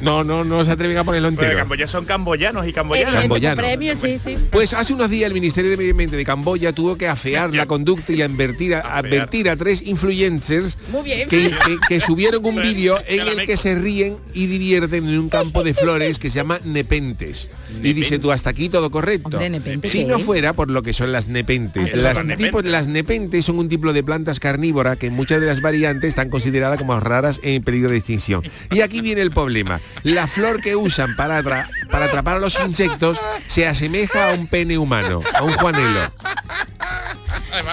no, no, no se atreven a ponerlo de entero. Camboya son camboyanos y camboyanas. Evidente, Camboyano. premio, sí, sí. Pues hace unos días el Ministerio de Medio Ambiente de Camboya tuvo que afear la conducta y advertir a, advertir a tres influencers Muy bien. que, que- que subieron un vídeo en el que se ríen y divierten en un campo de flores que se llama Nepentes. Y dice tú, hasta aquí todo correcto. Hombre, nepente, si ¿qué no es? fuera por lo que son las nepentes. Ah, Las, tipos- las nepentes son un tipo de plantas carnívoras que en muchas de las variantes están consideradas como raras en peligro de extinción. Y aquí viene el problema. La flor que usan para, atra- para atrapar a los insectos se asemeja a un pene humano, a un juanelo.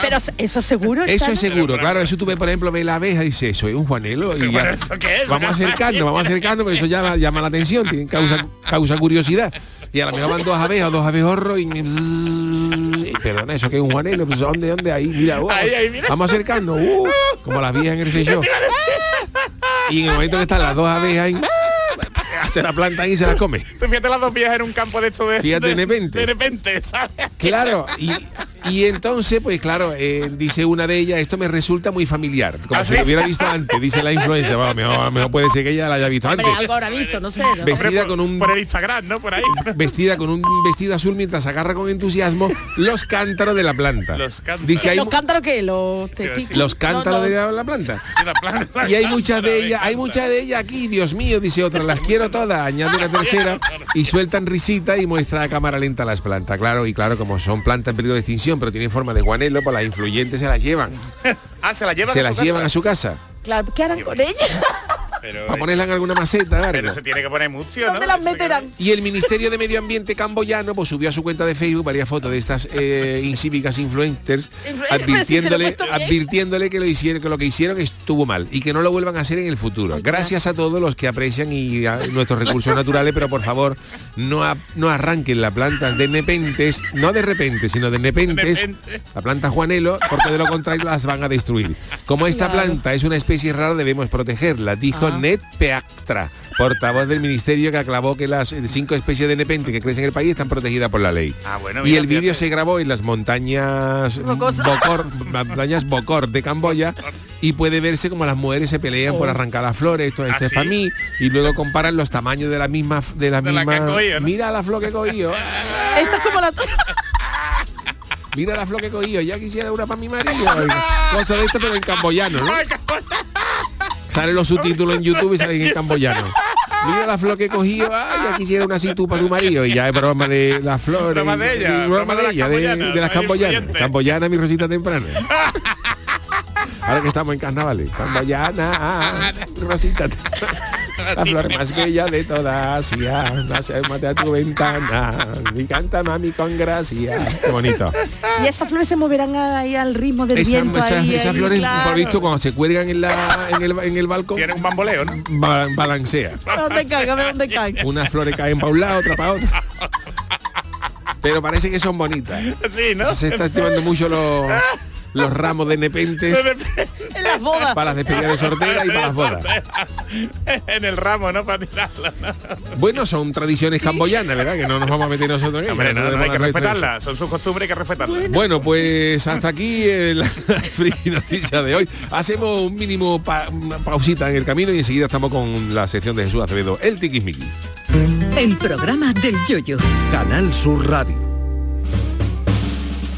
Pero eso seguro. Eso es seguro, claro, eso tú ves, por ejemplo, ves la abeja y dices, eso es un juanelo. Y ya- ¿eso qué es? Vamos a acercarnos, vamos a acercarnos, porque eso llama, llama la atención, tiene, causa, causa curiosidad. Y a lo mejor van dos abejas, dos abejorros y, y perdona, eso que es un juanelo, pues ¿dónde, dónde? Ahí, mira, vamos, Ahí, ahí, mira. vamos a acercarnos, uh, como las viejas en el sello. Y en el momento que están las dos abejas ahí, hace la planta ahí y se la come. Fíjate las dos viejas en un campo de esto de... Fíjate, de repente. De repente, ¿sabes? Claro, y, y entonces, pues claro, eh, dice una de ellas, esto me resulta muy familiar, como ¿Ah, si sí? lo hubiera visto antes, dice la influencia, bueno, mejor, mejor puede ser que ella la haya visto Hombre, antes. algo habrá visto, no sé. ¿no? Vestida por, con un- por el Instagram, ¿no? Por ahí. Vestida con un vestido azul mientras agarra con entusiasmo los cántaros de la planta. Los cántaros. Dice, hay ¿Los cántaros qué? Los cántaros No, no. de la, la planta. Sí, la planta. Y hay muchas de ellas, hay muchas de ellas aquí, Dios mío, dice otra, las quiero todas, añade una tercera y sueltan risita y muestra a cámara lenta las plantas. Claro, y claro, como son plantas en peligro de extinción, pero tienen forma de guanelo, pues las influyentes se las llevan. Ah, se la llevan Se a las su llevan casa. a su casa. Claro, ¿qué harán con ella? Pero, Para ponerla en alguna maceta, algo. pero se tiene que poner mustio, ¿no? ¿Dónde las Eso que- meterán? Y el Ministerio de Medio Ambiente camboyano pues, subió a su cuenta de Facebook varias fotos de estas eh, incívicas influencers Influ- advirtiéndole, si advirtiéndole que lo hicieron, que lo que hicieron estuvo mal y que no lo vuelvan a hacer en el futuro. Gracias a todos los que aprecian y a nuestros recursos naturales, pero por favor no, a- no arranquen las plantas de nepentes, no de repente, sino de nepentes, Nepentes. la planta juanelo, porque de lo contrario las van a destruir. Como esta Claro. planta es una especie rara, debemos protegerla, dijo Ned Peactra, portavoz del ministerio que aclavó que las eh, cinco especies de nepente que crecen en el país están protegidas por la ley. Ah, bueno, y el vídeo se grabó en las montañas. Bokor, montañas Bokor de Camboya y puede verse como las mujeres se pelean por Oh. arrancar las flores, esto, este ¿Ah, es para mí, y luego comparan los tamaños de la misma de la De la cogido, ¿no? mira la flor que he cogido, Esto es como la... mira la flor que he cogido, ya quisiera una para mi marido. Cosa de esto pero en camboyano, ¿no? Salen los subtítulos en YouTube y salen en camboyano. Mira la flor que he cogido, ay, ya quisiera una así tú para tu marido. Y ya es broma de las flores. Broma de ella, broma de ella, de, las camboyanas. Camboyana, mi rosita temprana. Ahora que estamos en carnavales. Camboyana, rosita temprana. La flor más bella de toda Asia. Nace, mate a tu ventana. Y canta mami con gracia. Qué bonito. Y esas flores se moverán ahí al ritmo del Esa- viento. esa- ahí, esas ahí, flores, claro. por visto, cuando se cuelgan en, la, en, el, en el balcón, Tiene un bamboleo, ¿no? ba- balancea. Dónde a ver dónde caiga. Unas flores caen para un lado, otra para otro. Pero parece que son bonitas. Sí, ¿no? Se está estimando mucho los, los ramos de nepentes En las bodas. para las despedidas de sortera y para las bodas. en el ramo, ¿no? Para tirarlo. ¿no? Bueno, son tradiciones camboyanas, ¿verdad? Que no nos vamos a meter nosotros en Hombre, ellas, no, no, hay que respetarlas. Son sus costumbres, hay que respetarlas. Bueno, pues hasta aquí el friki noticia de hoy. Hacemos un mínimo pa- una pausita en el camino y enseguida estamos con la sección de Jesús Acevedo, el tiquismiqui. El programa del yoyo. Canal Sur Radio.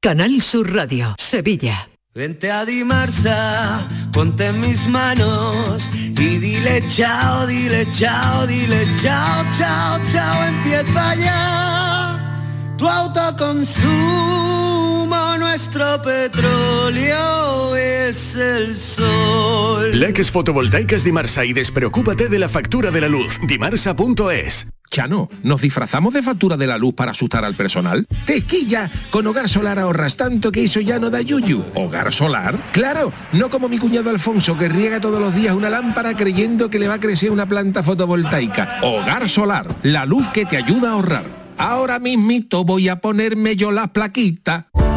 Canal Sur Radio, Sevilla. Vente a Dimarsa, ponte en mis manos y dile chao, dile chao, dile chao, chao, chao, empieza ya tu autoconsumo, nuestro petróleo es el sol. Leques fotovoltaicas Dimarsa y despreocúpate de la factura de la luz. Dimarsa.es. Chano, ¿nos disfrazamos de factura de la luz para asustar al personal? ¡Tequilla! Con Hogar Solar ahorras tanto que eso ya no da yuyu. ¿Hogar Solar? ¡Claro! No como mi cuñado Alfonso que riega todos los días una lámpara creyendo que le va a crecer una planta fotovoltaica. Hogar Solar, la luz que te ayuda a ahorrar. Ahora mismito voy a ponerme yo la plaquita.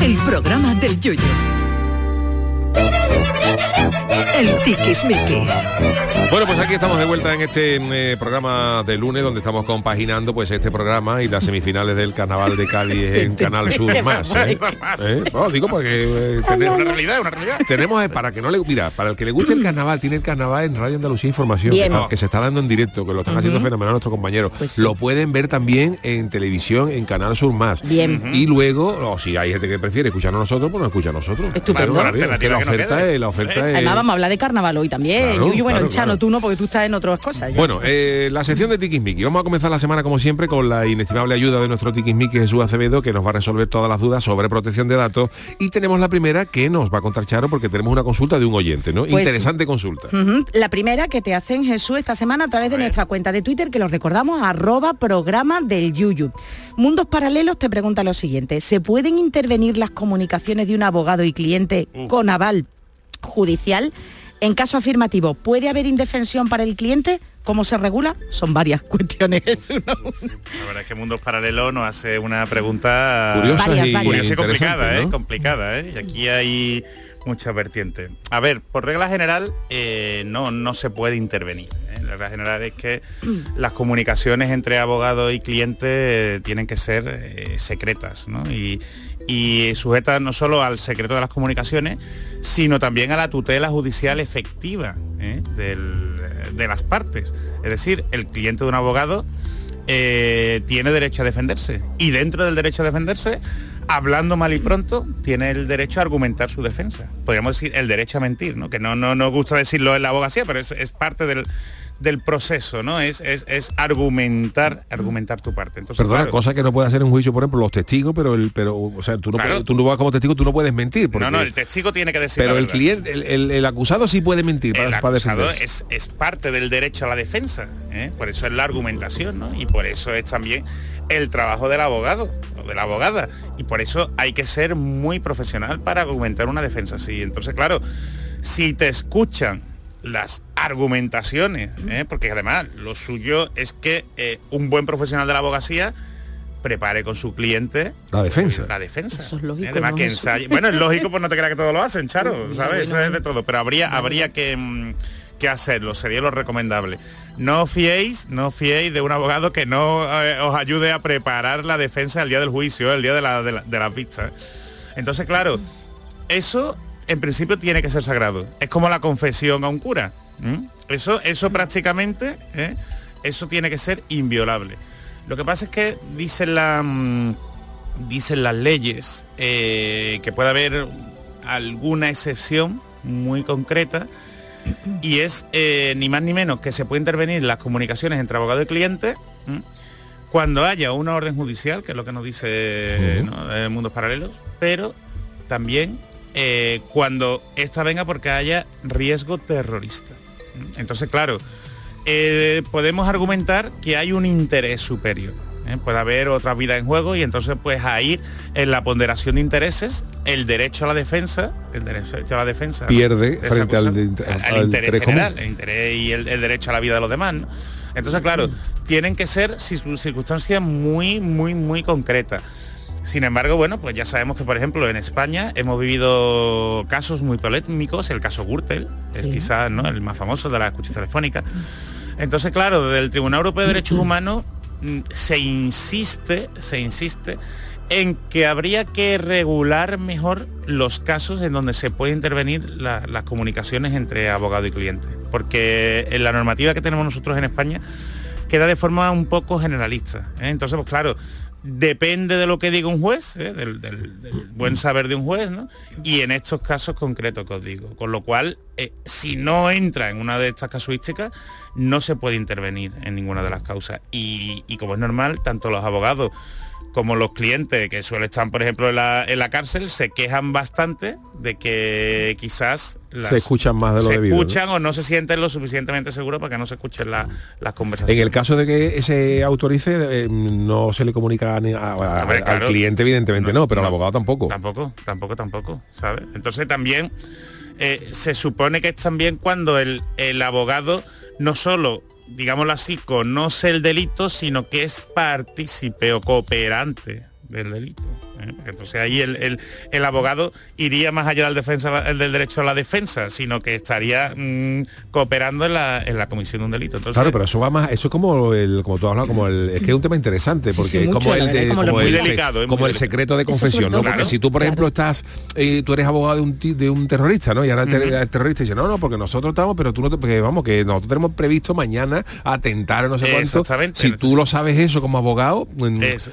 el programa del Yoyo. El tiquismiquis. Bueno, pues aquí estamos de vuelta en este eh, programa de lunes donde estamos compaginando pues este programa y las semifinales del Carnaval de Cádiz en Canal Sur más. ¿eh? ¿Eh? No, digo porque eh, tenemos una realidad, una realidad. Tenemos eh, para que no le mira, para el que le guste el carnaval, tiene el carnaval en Radio Andalucía Información que, que se está dando en directo, que lo están haciendo fenomenal nuestros compañeros. Pues sí. Lo pueden ver también en televisión en Canal Sur más. Bien. Y luego, o si hay gente que prefiere escucharnos nosotros, pues nos escucha a nosotros. Estupendo. Bueno, que la alternativa que no oferta quede. es la oferta es Además vamos a hablar de carnaval hoy también. Claro, Yuyu, bueno, claro, Chano, claro. tú no, porque tú estás en otras cosas. ya. Bueno, eh, la sección de Tiquismiqui. Vamos a comenzar la semana como siempre con la inestimable ayuda de nuestro Tiquismiqui Jesús Acevedo que nos va a resolver todas las dudas sobre protección de datos y tenemos la primera que nos va a contar Charo porque tenemos una consulta de un oyente, ¿no? Pues- Interesante consulta. La primera que te hacen Jesús esta semana a través de nuestra cuenta de Twitter, que lo recordamos, arroba programa del Yuyu. Mundos Paralelos te pregunta lo siguiente, ¿se pueden intervenir las comunicaciones de un abogado y cliente con aval judicial? En caso afirmativo, ¿puede haber indefensión para el cliente? ¿Cómo se regula? Son varias cuestiones. La verdad es que Mundos Paralelos nos hace una pregunta Curiosa Varias, y varias. curiosa y interesante, complicada, ¿eh? ¿no? Complicada, ¿eh? Y aquí hay muchas vertientes. A ver, por regla general, eh, no, no se puede intervenir. ¿eh? La regla general es que las comunicaciones entre abogado y cliente eh, tienen que ser eh, secretas, ¿no? Y, y sujetas no solo al secreto de las comunicaciones, sino también a la tutela judicial efectiva ¿eh? de las partes. Es decir, el cliente de un abogado eh, tiene derecho a defenderse. Y dentro del derecho a defenderse, hablando mal y pronto, tiene el derecho a argumentar su defensa. Podríamos decir el derecho a mentir, ¿no? Que no no nos gusta decirlo en la abogacía, pero es parte del, del proceso, ¿no? Es, es, es argumentar, argumentar tu parte. Entonces, Perdona, claro, cosa que no puede hacer en un juicio, por ejemplo, los testigos, pero el, pero, o sea, tú no, Claro. puedes- tú no vas como testigo, tú no puedes mentir. porque- no, no, el testigo tiene que decir pero la el cliente, el, el- el acusado sí puede mentir para, el para acusado es, es parte del derecho a la defensa, ¿eh? por eso es la argumentación, ¿no? Y por eso es también el trabajo del abogado o de la abogada. Y por eso hay que ser muy profesional para argumentar una defensa así. Entonces, claro, si te escuchan las argumentaciones, ¿eh? porque además lo suyo es que eh, un buen profesional de la abogacía prepare con su cliente La defensa. la defensa. Eso es lógico, Además ¿no, que ensaye- Bueno, es lógico, pues no te creas que todos lo hacen, Charo, ¿sabes? Eso es de todo. Pero habría, habría que, mm, que hacerlo, sería lo recomendable. No fiéis, no fiéis de un abogado que no eh, os ayude a preparar la defensa el día del juicio, el día de, la, de, la- de las vistas. Entonces, claro, eso en principio tiene que ser sagrado. Es como la confesión a un cura. Eso, eso prácticamente, ¿eh? eso tiene que ser inviolable. Lo que pasa es que dicen la, mm, dicen las leyes eh, que puede haber alguna excepción muy concreta y es eh, ni más ni menos que se puede intervenir en las comunicaciones entre abogado y cliente ¿m? cuando haya una orden judicial, que es lo que nos dice eh, Mundos Paralelos, pero también eh, cuando esta venga porque haya riesgo terrorista. Entonces, claro, eh, podemos argumentar que hay un interés superior. ¿eh? Puede haber otra vida en juego y entonces pues ahí en la ponderación de intereses el derecho a la defensa, el derecho a la defensa Pierde frente al, acusado, de- al- al al interés general, el interés y el, el derecho a la vida de los demás. ¿no? Entonces, claro, tienen que ser circun- circunstancias muy, muy, muy concretas. Sin embargo, bueno, pues ya sabemos que, por ejemplo, en España hemos vivido casos muy polémicos, el caso Gürtel, es quizás ¿no? el más famoso de la escucha telefónica. Entonces, claro, desde el Tribunal Europeo de Derechos Humanos mm, se insiste, se insiste en que habría que regular mejor los casos en donde se puede intervenir la- las comunicaciones entre abogado y cliente. Porque en la normativa que tenemos nosotros en España queda de forma un poco generalista. ¿eh? Entonces, pues claro, depende de lo que diga un juez, ¿eh? del, buen saber de un juez, ¿no? Y en estos casos concretos que os digo. Con lo cual, eh, si no entra en una de estas casuísticas, no se puede intervenir en ninguna de las causas. Y, y como es normal, tanto los abogados como los clientes que suelen estar, por ejemplo, en la, en la cárcel, se quejan bastante de que quizás las- Se escuchan más de lo se debido, ¿no? escuchan o no se sienten lo suficientemente seguros para que no se escuchen la- las conversaciones. En el caso de que se autorice, eh, no se le comunica ni a- a- Hombre, al claro. cliente, evidentemente no, pero al abogado tampoco. Tampoco, tampoco, tampoco, ¿sabes? Entonces también eh, se supone que es también cuando el, el abogado no solo, digámoslo así, conoce el delito, sino que es partícipe o cooperante del delito. ¿Eh? Entonces ahí el, el- el abogado iría más allá del, defensa, el del derecho a la defensa, sino que estaría mm, cooperando en la, en la comisión de un delito. Entonces, Claro, pero eso va más, eso es como el, como tú has hablado, como el, es que es un tema interesante, porque sí, mucho, como el, de- como el, delicado, secreto de confesión, ¿no? Porque Claro, si tú, por ejemplo, estás, eh, tú eres abogado de un, de un terrorista, ¿no? Y ahora el ter- terrorista dice, no, no, porque nosotros estamos, pero tú no te, porque vamos, que nosotros tenemos previsto mañana atentar o no sé cuánto. Exactamente. Si tú lo sabes eso como abogado, Eso.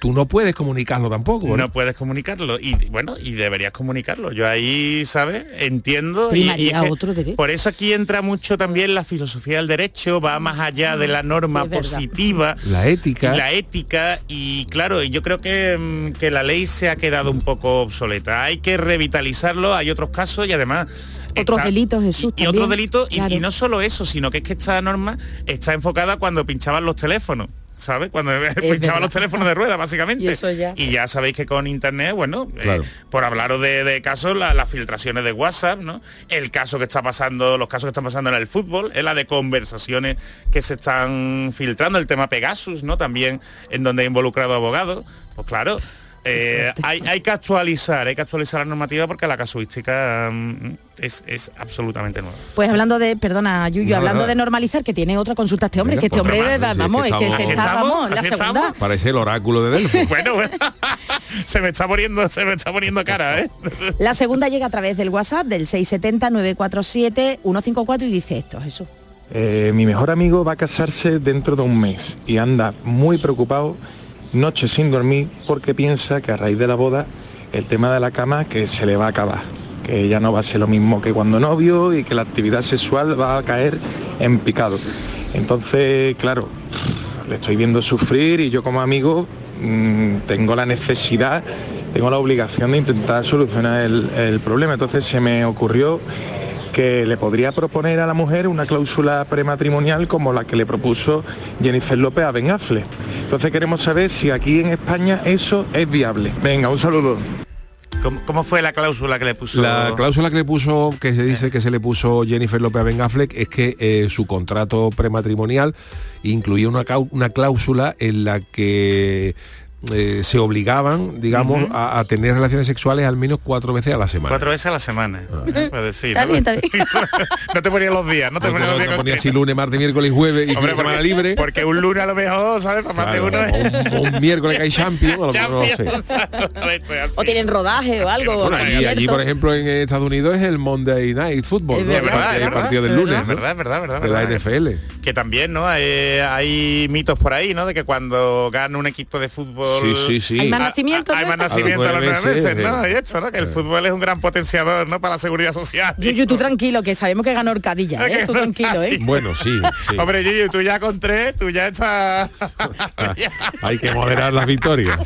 Tú no puedes comunicarlo tampoco. ¿no? No puedes comunicarlo y bueno, y deberías comunicarlo. Yo ahí, ¿sabes? Entiendo. y- Primaría y es que otro derecho. Por eso aquí entra mucho también la filosofía del derecho, va más allá de la norma Sí, positiva. La ética. y La ética y claro, yo creo que, mm, que la ley se ha quedado un poco obsoleta. Hay que revitalizarlo, hay otros casos y además... Otros está- delitos, Jesús. y otros también. delitos y- Claro. y, no solo eso sino que es que esta norma está enfocada cuando pinchaban los teléfonos ¿sabes? cuando pinchaban verdad. los teléfonos de rueda básicamente Y eso ya. y ya sabéis que con internet bueno eh, por hablaros de, de casos la- las filtraciones de WhatsApp no el caso que está pasando los casos que están pasando en el fútbol es la de conversaciones que se están filtrando el tema Pegasus no también en donde he involucrado abogados pues claro eh, hay, hay que actualizar, hay que actualizar la normativa porque la casuística mm, es, es absolutamente nueva. Pues hablando de, perdona, Yuyu, hablando de normalizar, que tiene otra consulta este hombre, Venga, que este pues hombre, más, va- sí, es vamos, que es que se ¿Así está, estamos? vamos, la ¿Así segunda. estamos? Parece el oráculo de Delfos. bueno, bueno, se me está poniendo, se me está poniendo cara, ¿eh? La segunda llega a través del WhatsApp del 670-947-154 y dice esto, Jesús. Eh, mi mejor amigo va a casarse dentro de un mes y anda muy preocupado, noche sin dormir, porque piensa que a raíz de la boda el tema de la cama que se le va a acabar, que ya no va a ser lo mismo que cuando novio y que la actividad sexual va a caer en picado. Entonces, claro, le estoy viendo sufrir y yo como amigo mm, tengo la necesidad, tengo la obligación de intentar solucionar el problema. Entonces se me ocurrió que le podría proponer a la mujer una cláusula prematrimonial como la que le propuso Jennifer López a Ben Affleck. Entonces queremos saber si aquí en España eso es viable. Venga, un saludo. ¿Cómo, cómo fue la cláusula que le puso? La cláusula que le puso, que se dice que se le puso Jennifer López a Ben Affleck es que eh, su contrato prematrimonial incluía una, una cláusula en la que eh, se obligaban, digamos, a, a tener relaciones sexuales al menos cuatro veces a la semana. Cuatro veces a la semana. ¿eh? Decir, Está ¿no? bien, está bien. no te ponían los días, no te No, ponían los días no ponía así lunes, martes, miércoles, jueves y fin Hombre, de semana porque- libre. Porque un lunes a lo mejor, ¿sabes? Para más de uno. o un, miércoles que hay champion, a lo mejor no lo sé. Es. O tienen rodaje o algo. Bueno, allí, por ejemplo, en Estados Unidos es el Monday Night Football, Es ¿no? El partido- es el verdad, partido del es lunes, verdad, ¿no? verdad, verdad, verdad, de la. NFL. Que también, ¿no? Hay, hay mitos por ahí, ¿no? De que cuando gana un equipo de fútbol... Sí, sí, sí. Hay más a- nacimientos, a- Hay más nacimientos a los nueve meses, ¿no? eh. Y esto, ¿no? Que el fútbol es un gran potenciador, ¿no? Para la seguridad social. Yuyu, tú tranquilo, que sabemos que ganó Horcadilla, ¿eh? Tú tranquilo, ¿eh? Bueno, sí, sí. Hombre, Yuyu, tú ya con tres, tú ya estás... Hay que moderar las victorias.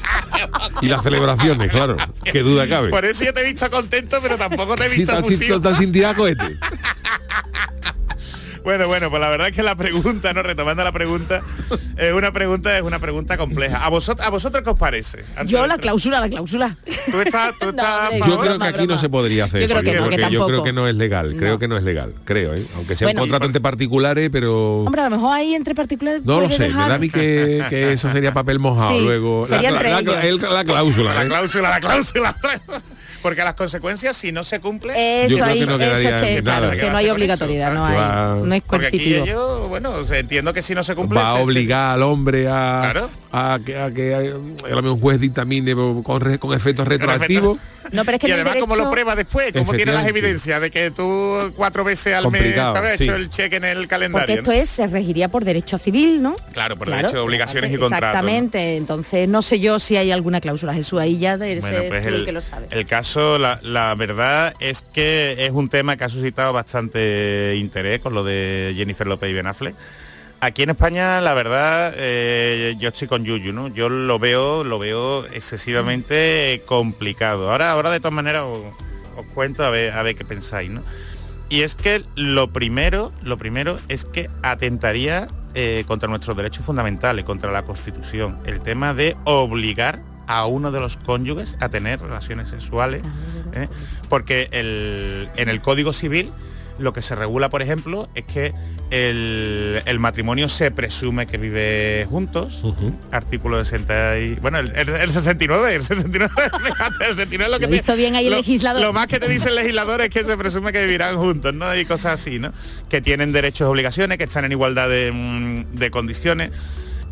Y las celebraciones, claro. Qué duda cabe. Por eso yo te he visto contento, pero tampoco te he Sí, visto tan, sin- fusivo. tan. Bueno, bueno, pues la verdad es que la pregunta, no retomando la pregunta, es una pregunta, es una pregunta compleja. ¿A vosotros, a vosotros qué os parece? Antes Yo la cláusula, la cláusula. ¿Tú estás, tú No, estás a hombre, Yo creo que broma, aquí no se podría hacer Yo eso. creo que no, que yo creo que no es legal. Creo No. que no es legal, creo, ¿eh? Aunque sea Bueno, un contrato entre particulares, pero Hombre, a lo mejor ahí entre particulares no lo sé. Me dejar- da a mí que, que eso sería papel mojado Sí, luego. sería entre la, ellos. el- la cláusula. La cláusula, la cláusula. Porque las consecuencias, si no se cumple... Eso Yo creo que no quedaría es que, nada. claro, ¿Qué que a hay obligatoriedad, eso? no Va- hay, no es Porque aquí ellos, bueno, o sea, entiendo que si no se cumple... va a obligar al hombre a, Claro. a que, a que a mejor un juez dictamine con, con efectos retroactivos. No, pero es que y además, como lo derecho- prueba después? ¿Cómo tiene las evidencias de que tú cuatro veces al mes ¿sabes? sí. hecho el cheque en el Porque calendario? esto ¿no? es, se regiría por derecho civil, ¿no? Claro, por Claro, derecho, obligaciones y contratos. ¿no? Exactamente, entonces no sé yo si hay alguna cláusula, Jesús, ahí ya eres Bueno, pues el, que lo sabe. el caso, la, la verdad es que es un tema que ha suscitado bastante interés con lo de Jennifer López y Ben Affleck. Aquí en España, la verdad, eh, yo estoy con Yuyu, ¿no? Yo lo veo, lo veo excesivamente complicado. Ahora, ahora de todas maneras os, os cuento a ver, a ver qué pensáis, ¿no? Y es que lo primero, lo primero es que atentaría eh, contra nuestros derechos fundamentales, contra la Constitución, el tema de obligar a uno de los cónyuges a tener relaciones sexuales, ¿eh? porque el- en el Código Civil lo que se regula, por ejemplo, es que el, el matrimonio se presume que vive juntos, artículo 60 y, bueno, el, el- el 69, el 69, fíjate, el 69 es lo que Lo te- bien ahí el lo- legislador. Lo más que te dice el legislador es que se presume que vivirán juntos, ¿no? Y cosas así, ¿no? Que tienen derechos y obligaciones, que están en igualdad de, mm, de condiciones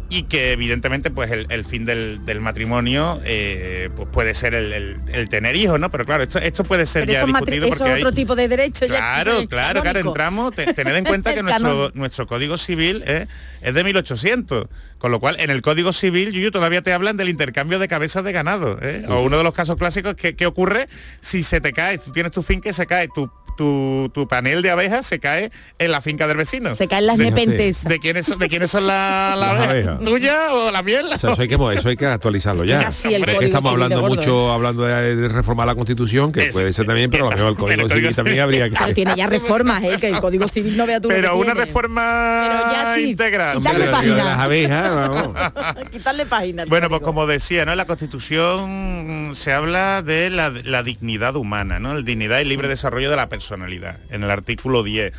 y que evidentemente pues el, el fin del, del matrimonio eh, pues puede ser el, el- el tener hijos, ¿no? Pero claro, esto, esto puede ser Pero ya discutido porque hay... otro tipo de derecho ya Claro, que- claro, claro, entramos, te- tened en cuenta que nuestro, nuestro código civil eh, es de 1800, con lo cual en el código civil, Yuyu, todavía te hablan del intercambio de cabezas de ganado, eh, o uno de los casos clásicos que, que ocurre si se te cae, tú tienes tu finca y se cae tu, tu, tu panel de abejas, se cae en la finca del vecino. Se caen las de, nepentes. ¿De quiénes son, de quiénes son la- las Las abejas? ¿Tuya o la miel? O sea, eso hay que, eso hay que actualizarlo ya. Casi el Hombre, es que estamos hablando gordo, mucho, hablando de, de reformar la constitución, que Es- puede ser también, pero a lo mejor el código civil también habría que. Tiene ya reformas, ¿eh? que el Código Civil no vea tú lo Pero una tiene. reforma Pero ya sí, integral. Quitarle página. las abejas, vamos. Quitarle página. Bueno, pues como decía, ¿no? En la Constitución se habla de la, la dignidad humana, ¿no? El dignidad y libre desarrollo de la personalidad, en el artículo 10.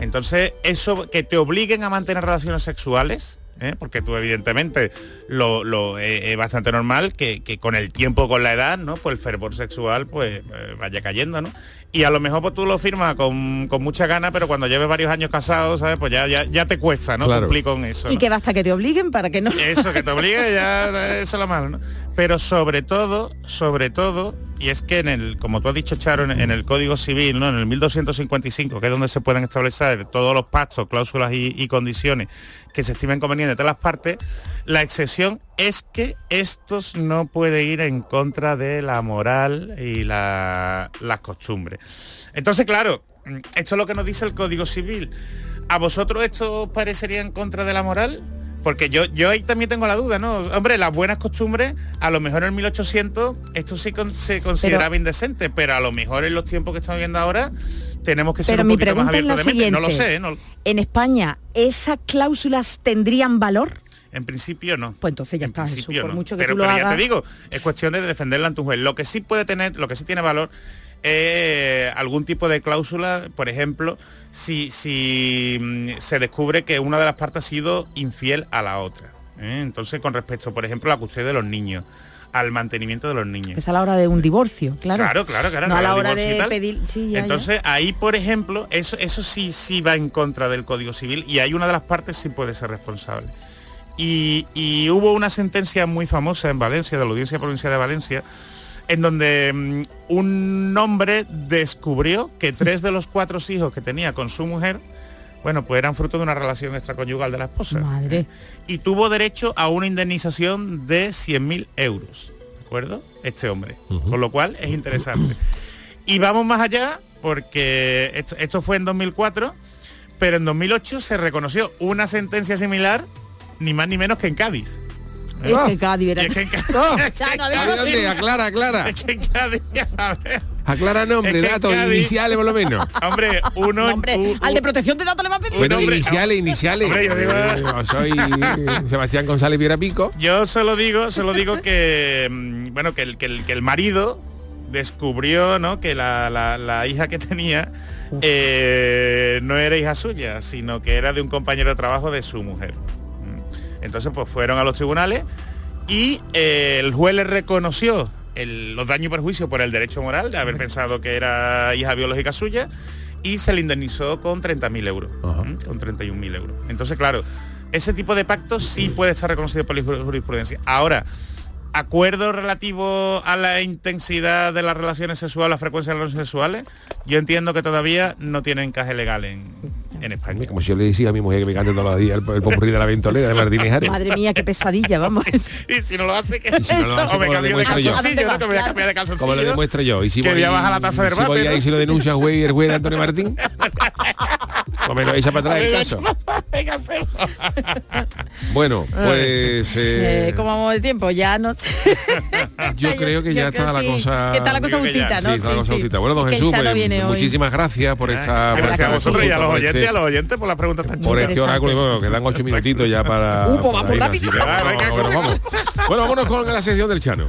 Entonces, eso que te obliguen a mantener relaciones sexuales, ¿eh? porque tú evidentemente lo, lo- eh, es bastante normal que, que con el tiempo, con la edad, ¿no? Pues el fervor sexual pues eh, vaya cayendo, ¿no? Y a lo mejor pues tú lo firmas con, con mucha gana, pero cuando lleves varios años casados, ¿sabes? Pues ya, ya, ya te cuesta, ¿no? Claro. Cumplir con eso. Y que basta que te obliguen para que no... Eso, que te obligue ya, eso es lo malo, ¿no? Pero sobre todo, sobre todo, y es que en el, como tú has dicho, Charo, en, el Código Civil, ¿no? En el 1255, que es donde se pueden establecer todos los pactos, cláusulas y, condiciones que se estimen convenientes de las partes, la excepción es que estos no puede ir en contra de la moral y la- las costumbres. Entonces, claro, esto es lo que nos dice el Código Civil. ¿A vosotros esto parecería en contra de la moral? Porque yo, yo ahí también tengo la duda, ¿no? Hombre, las buenas costumbres, a lo mejor en el 1800 esto sí con- se consideraba indecente, pero a lo mejor en los tiempos que estamos viendo ahora tenemos que ser Pero un poquito más abiertos de mente. No lo sé, ¿eh? No- En España, ¿esas cláusulas tendrían valor? en principio no. Pues entonces ya En está, Jesús, por no. mucho que pero, tú lo pero ya te digo, es cuestión de defenderla ante un juez. Lo que sí puede tener, lo que sí tiene valor es algún tipo de cláusula, por ejemplo, si, si mm, se descubre que una de las partes ha sido infiel a la otra. ¿eh? Entonces, con respecto, por ejemplo, a la custodia de los niños, al mantenimiento de los niños. Es a la hora de un divorcio, claro. Claro, claro, claro. No a la hora de pedir... Sí, ya, ya. Entonces ahí, por ejemplo, eso, eso sí, sí va en contra del Código Civil y hay una de las partes sí puede ser responsable. Y, y hubo una sentencia muy famosa en Valencia, de la Audiencia Provincial de Valencia, en donde mm, un hombre descubrió que tres de los cuatro hijos que tenía con su mujer, bueno, pues eran fruto de una relación extraconyugal de la esposa. Madre. Y tuvo derecho a una indemnización de 100.000 euros, ¿de acuerdo? Este hombre. Con lo cual es interesante. Y vamos más allá, porque esto, esto fue en 2004, pero en 2008 se reconoció una sentencia similar, ni más ni menos que en Cádiz. Es que Cádiz era- Y es que en Cádiz- No, es que Chano, en a ver, Cádiz- ¿Dónde? Aclara, aclara. es que en Cádiz, a ver, Aclara nombre, Es que datos, Cádiz- iniciales por lo menos. hombre, uno, Hombre, al de protección de datos le va a pedir. Bueno, hombre, iniciales, iniciales. hombre, yo digo- Eh, yo soy Sebastián González Viera Pico. Yo solo digo, solo digo que mm, bueno que el, que el, que el marido descubrió ¿no? que la, la- la hija que tenía eh, no era hija suya, sino que era de un compañero de trabajo de su mujer. Entonces pues fueron a los tribunales y eh, el juez le reconoció el- los daños y perjuicios por el derecho moral de haber pensado que era hija biológica suya y se le indemnizó con 30.000 euros, con 31.000 euros. Entonces, claro, ese tipo de pacto sí puede estar reconocido por la jur- jurisprudencia. Ahora, acuerdo relativo a la intensidad de las relaciones sexuales, la frecuencia de las relaciones sexuales, yo entiendo que todavía no tiene encaje legal en, en España. Como si yo le decía a mi mujer que me cante todos los días el, el popurrí de la ventolera de Martínez Ares. Madre mía, qué pesadilla, vamos. y si no lo hace, que Y si no lo hace, o me ¿cómo lo cambio de. Que me voy a cambiar de calzoncillo. Como lo demuestro yo. Y si que voy, voy a bajar la tasa del si voy bate, ahí ¿no? si lo denuncia el juez y el juez de Antonio Martín. o me lo echa para atrás el caso. Bueno, pues Eh, eh, ¿Cómo vamos de tiempo? Ya no sé. yo creo que ya está la sí, cosa. que está la cosa que justita, ¿no? Sí, está la cosa sí. justita. Bueno, don que Jesús, pues, viene hoy. muchísimas gracias por esta. por Gracias a vosotros y a los oyentes, este- a los oyentes por las preguntas tan por este oráculo y bueno, quedan ocho minutitos ya para. Uh, pues que Ah, que corre, vamos. Bueno, vámonos con la sección del Chano.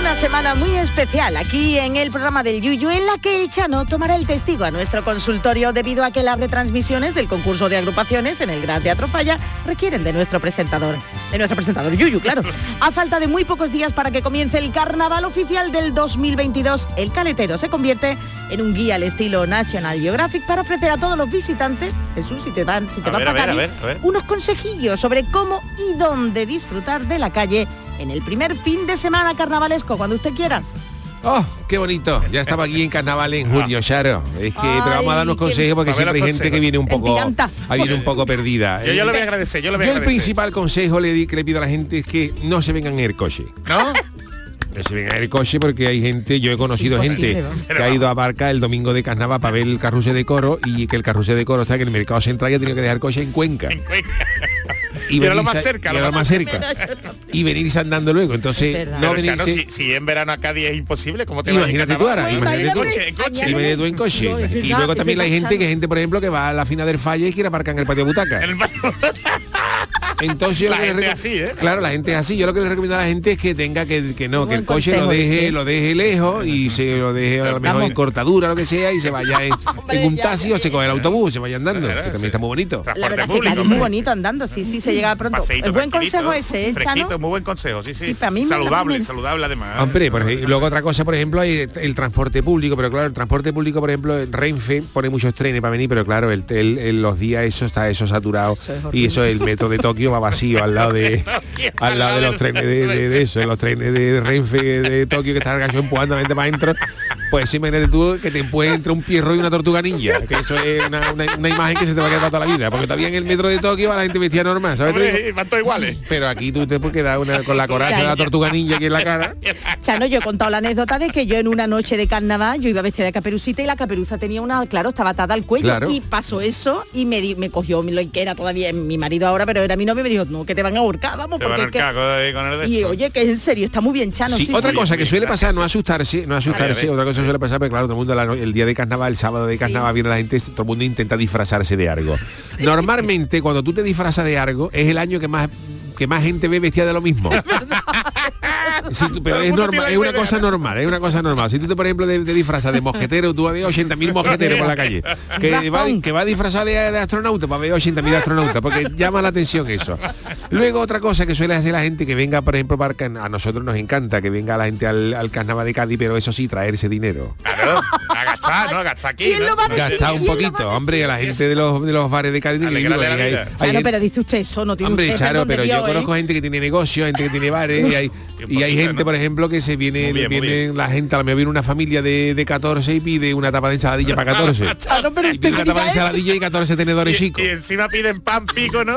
Una semana muy especial aquí en el programa del Yuyu en la que el Chano tomará el testigo a nuestro consultorio debido a que las retransmisiones del concurso de agrupaciones en el Gran Teatro Falla requieren de nuestro presentador, de nuestro presentador Yuyu, claro. A falta de muy pocos días para que comience el carnaval oficial del 2022, el caletero se convierte en un guía al estilo National Geographic para ofrecer a todos los visitantes, Jesús, si te dan, si te A vas ver, a ver, ver. unos consejillos sobre cómo y dónde disfrutar de la calle en el primer fin de semana carnavalesco, cuando usted quiera. Oh, qué bonito. Ya estaba aquí en carnaval en julio, Charo. Es que pero vamos a darnos Ay, qué- consejos porque siempre hay gente que viene un poco ah, viene un poco perdida. Yo ya lo Eh, voy a agradecer, yo lo voy a Yo el principal consejo le di, que le pido a la gente es que no se vengan en el coche. ¿No? No se vengan en el coche porque hay gente, yo he conocido gente que ha ido a Barca el domingo de carnaval para ver el carrusel de coro y que el carrusel de coro está en el mercado central y ha tenido que dejar el coche en Cuenca. Y era lo venirse- más cerca, y lo más más cerca. y venirse andando luego. Entonces, no Chano, venirse. si, si en verano a Cádiz es imposible, ¿cómo te Imagínate tú ahora, imagínate tú. En coche, Imagínate tú en coche. Y verdad, luego también hay gente que gente, por ejemplo, que va a la fina del Falla y quiere aparcar en el patio de butaca. El. Entonces yo La gente así, ¿eh? Claro, la gente es así. Yo lo que le recomiendo a la gente es que tenga que, que no, que el coche lo deje, lo deje lejos y se lo deje a lo mejor Vamos. en cortadura, lo que sea, y se vaya en, en un taxi ya, o se coge el autobús, se vaya andando, Claro, que también sí. está muy bonito. La es que muy hombre. bonito andando, sí, sí, se llega pronto. Paseíto Es buen consejo ese, ¿eh, fresquito, Chano? muy buen consejo, sí, sí. Sí, para mí me- saludable, me- saludable además. Hombre, por ejemplo, luego otra cosa, por ejemplo, hay el transporte público, pero claro, el transporte público, por ejemplo, en Renfe pone muchos trenes para venir, pero claro, el, el- el- los días eso está eso saturado Eso es y eso el metro de Tokio va vacío al lado de al lado de los trenes de, de- de eso, de los trenes de Renfe de Tokio que están empujando a la gente para adentro. Pues sí, imagínate tú que te empuje entre un pierro y una tortuga ninja, que eso es una, una- una imagen que se te va a quedar para toda la vida, porque todavía en el metro de Tokio va la gente vestida normal, ¿sabes? Hombre, van todos iguales. Pero aquí tú te puedes quedar una, con la coraza de la tortuga ninja aquí en la cara. Chano, yo he contado la anécdota de que yo en una noche de carnaval yo iba vestida de caperucita y la caperuza tenía una, claro, estaba atada al cuello Claro. y pasó eso y me, di- me cogió lo que era todavía mi marido ahora, pero era mi novio y me dijo, no, que te van a ahorcar, vamos, Te van porque al es que-". cago ahí con el de Y oye, que es en serio, está muy bien, Chano. Sí, sí, otra sí. cosa que suele Gracias. pasar, no asustarse, no asustarse, A otra cosa que suele pasar, pero claro, todo el mundo la el día de carnaval, el sábado de carnaval, viene la gente, todo el mundo intenta disfrazarse de algo. Normalmente, cuando tú te disfrazas de algo, es el año que más que más gente ve vestida de lo mismo. Tú- pero es normal, es una cosa normal, es una cosa normal. Si tú te, por ejemplo, te, te disfrazas de mosquetero, tú vas a ver 80.000 mosqueteros por la calle. Que va, que va disfrazado de, de astronauta, va a ver 80.000 astronautas, porque llama la atención eso. Luego otra cosa que suele hacer la gente que venga, por ejemplo, para a nosotros nos encanta que venga la gente al, al carnaval de Cádiz, pero eso sí, traerse dinero. Claro, agachar, ¿no? Agachar aquí, ¿Quién ¿no? lo va a decir? Gastar un ¿Quién lo poquito, a hombre, a la gente de los, de los bares de Cádiz. Digo, hay- hay pero dice usted eso, no tiene Hombre, usted de pero yo. Conozco gente que tiene negocio, gente que tiene bares y hay, y hay gente, por ejemplo, que se viene, bien, viene la gente, a lo mejor viene una familia de, de 14 y pide una tapa de ensaladilla para 14. Chano, pero y pide una tapa de ensaladilla y 14 tenedores Y, chicos. y encima piden pan pico, ¿no?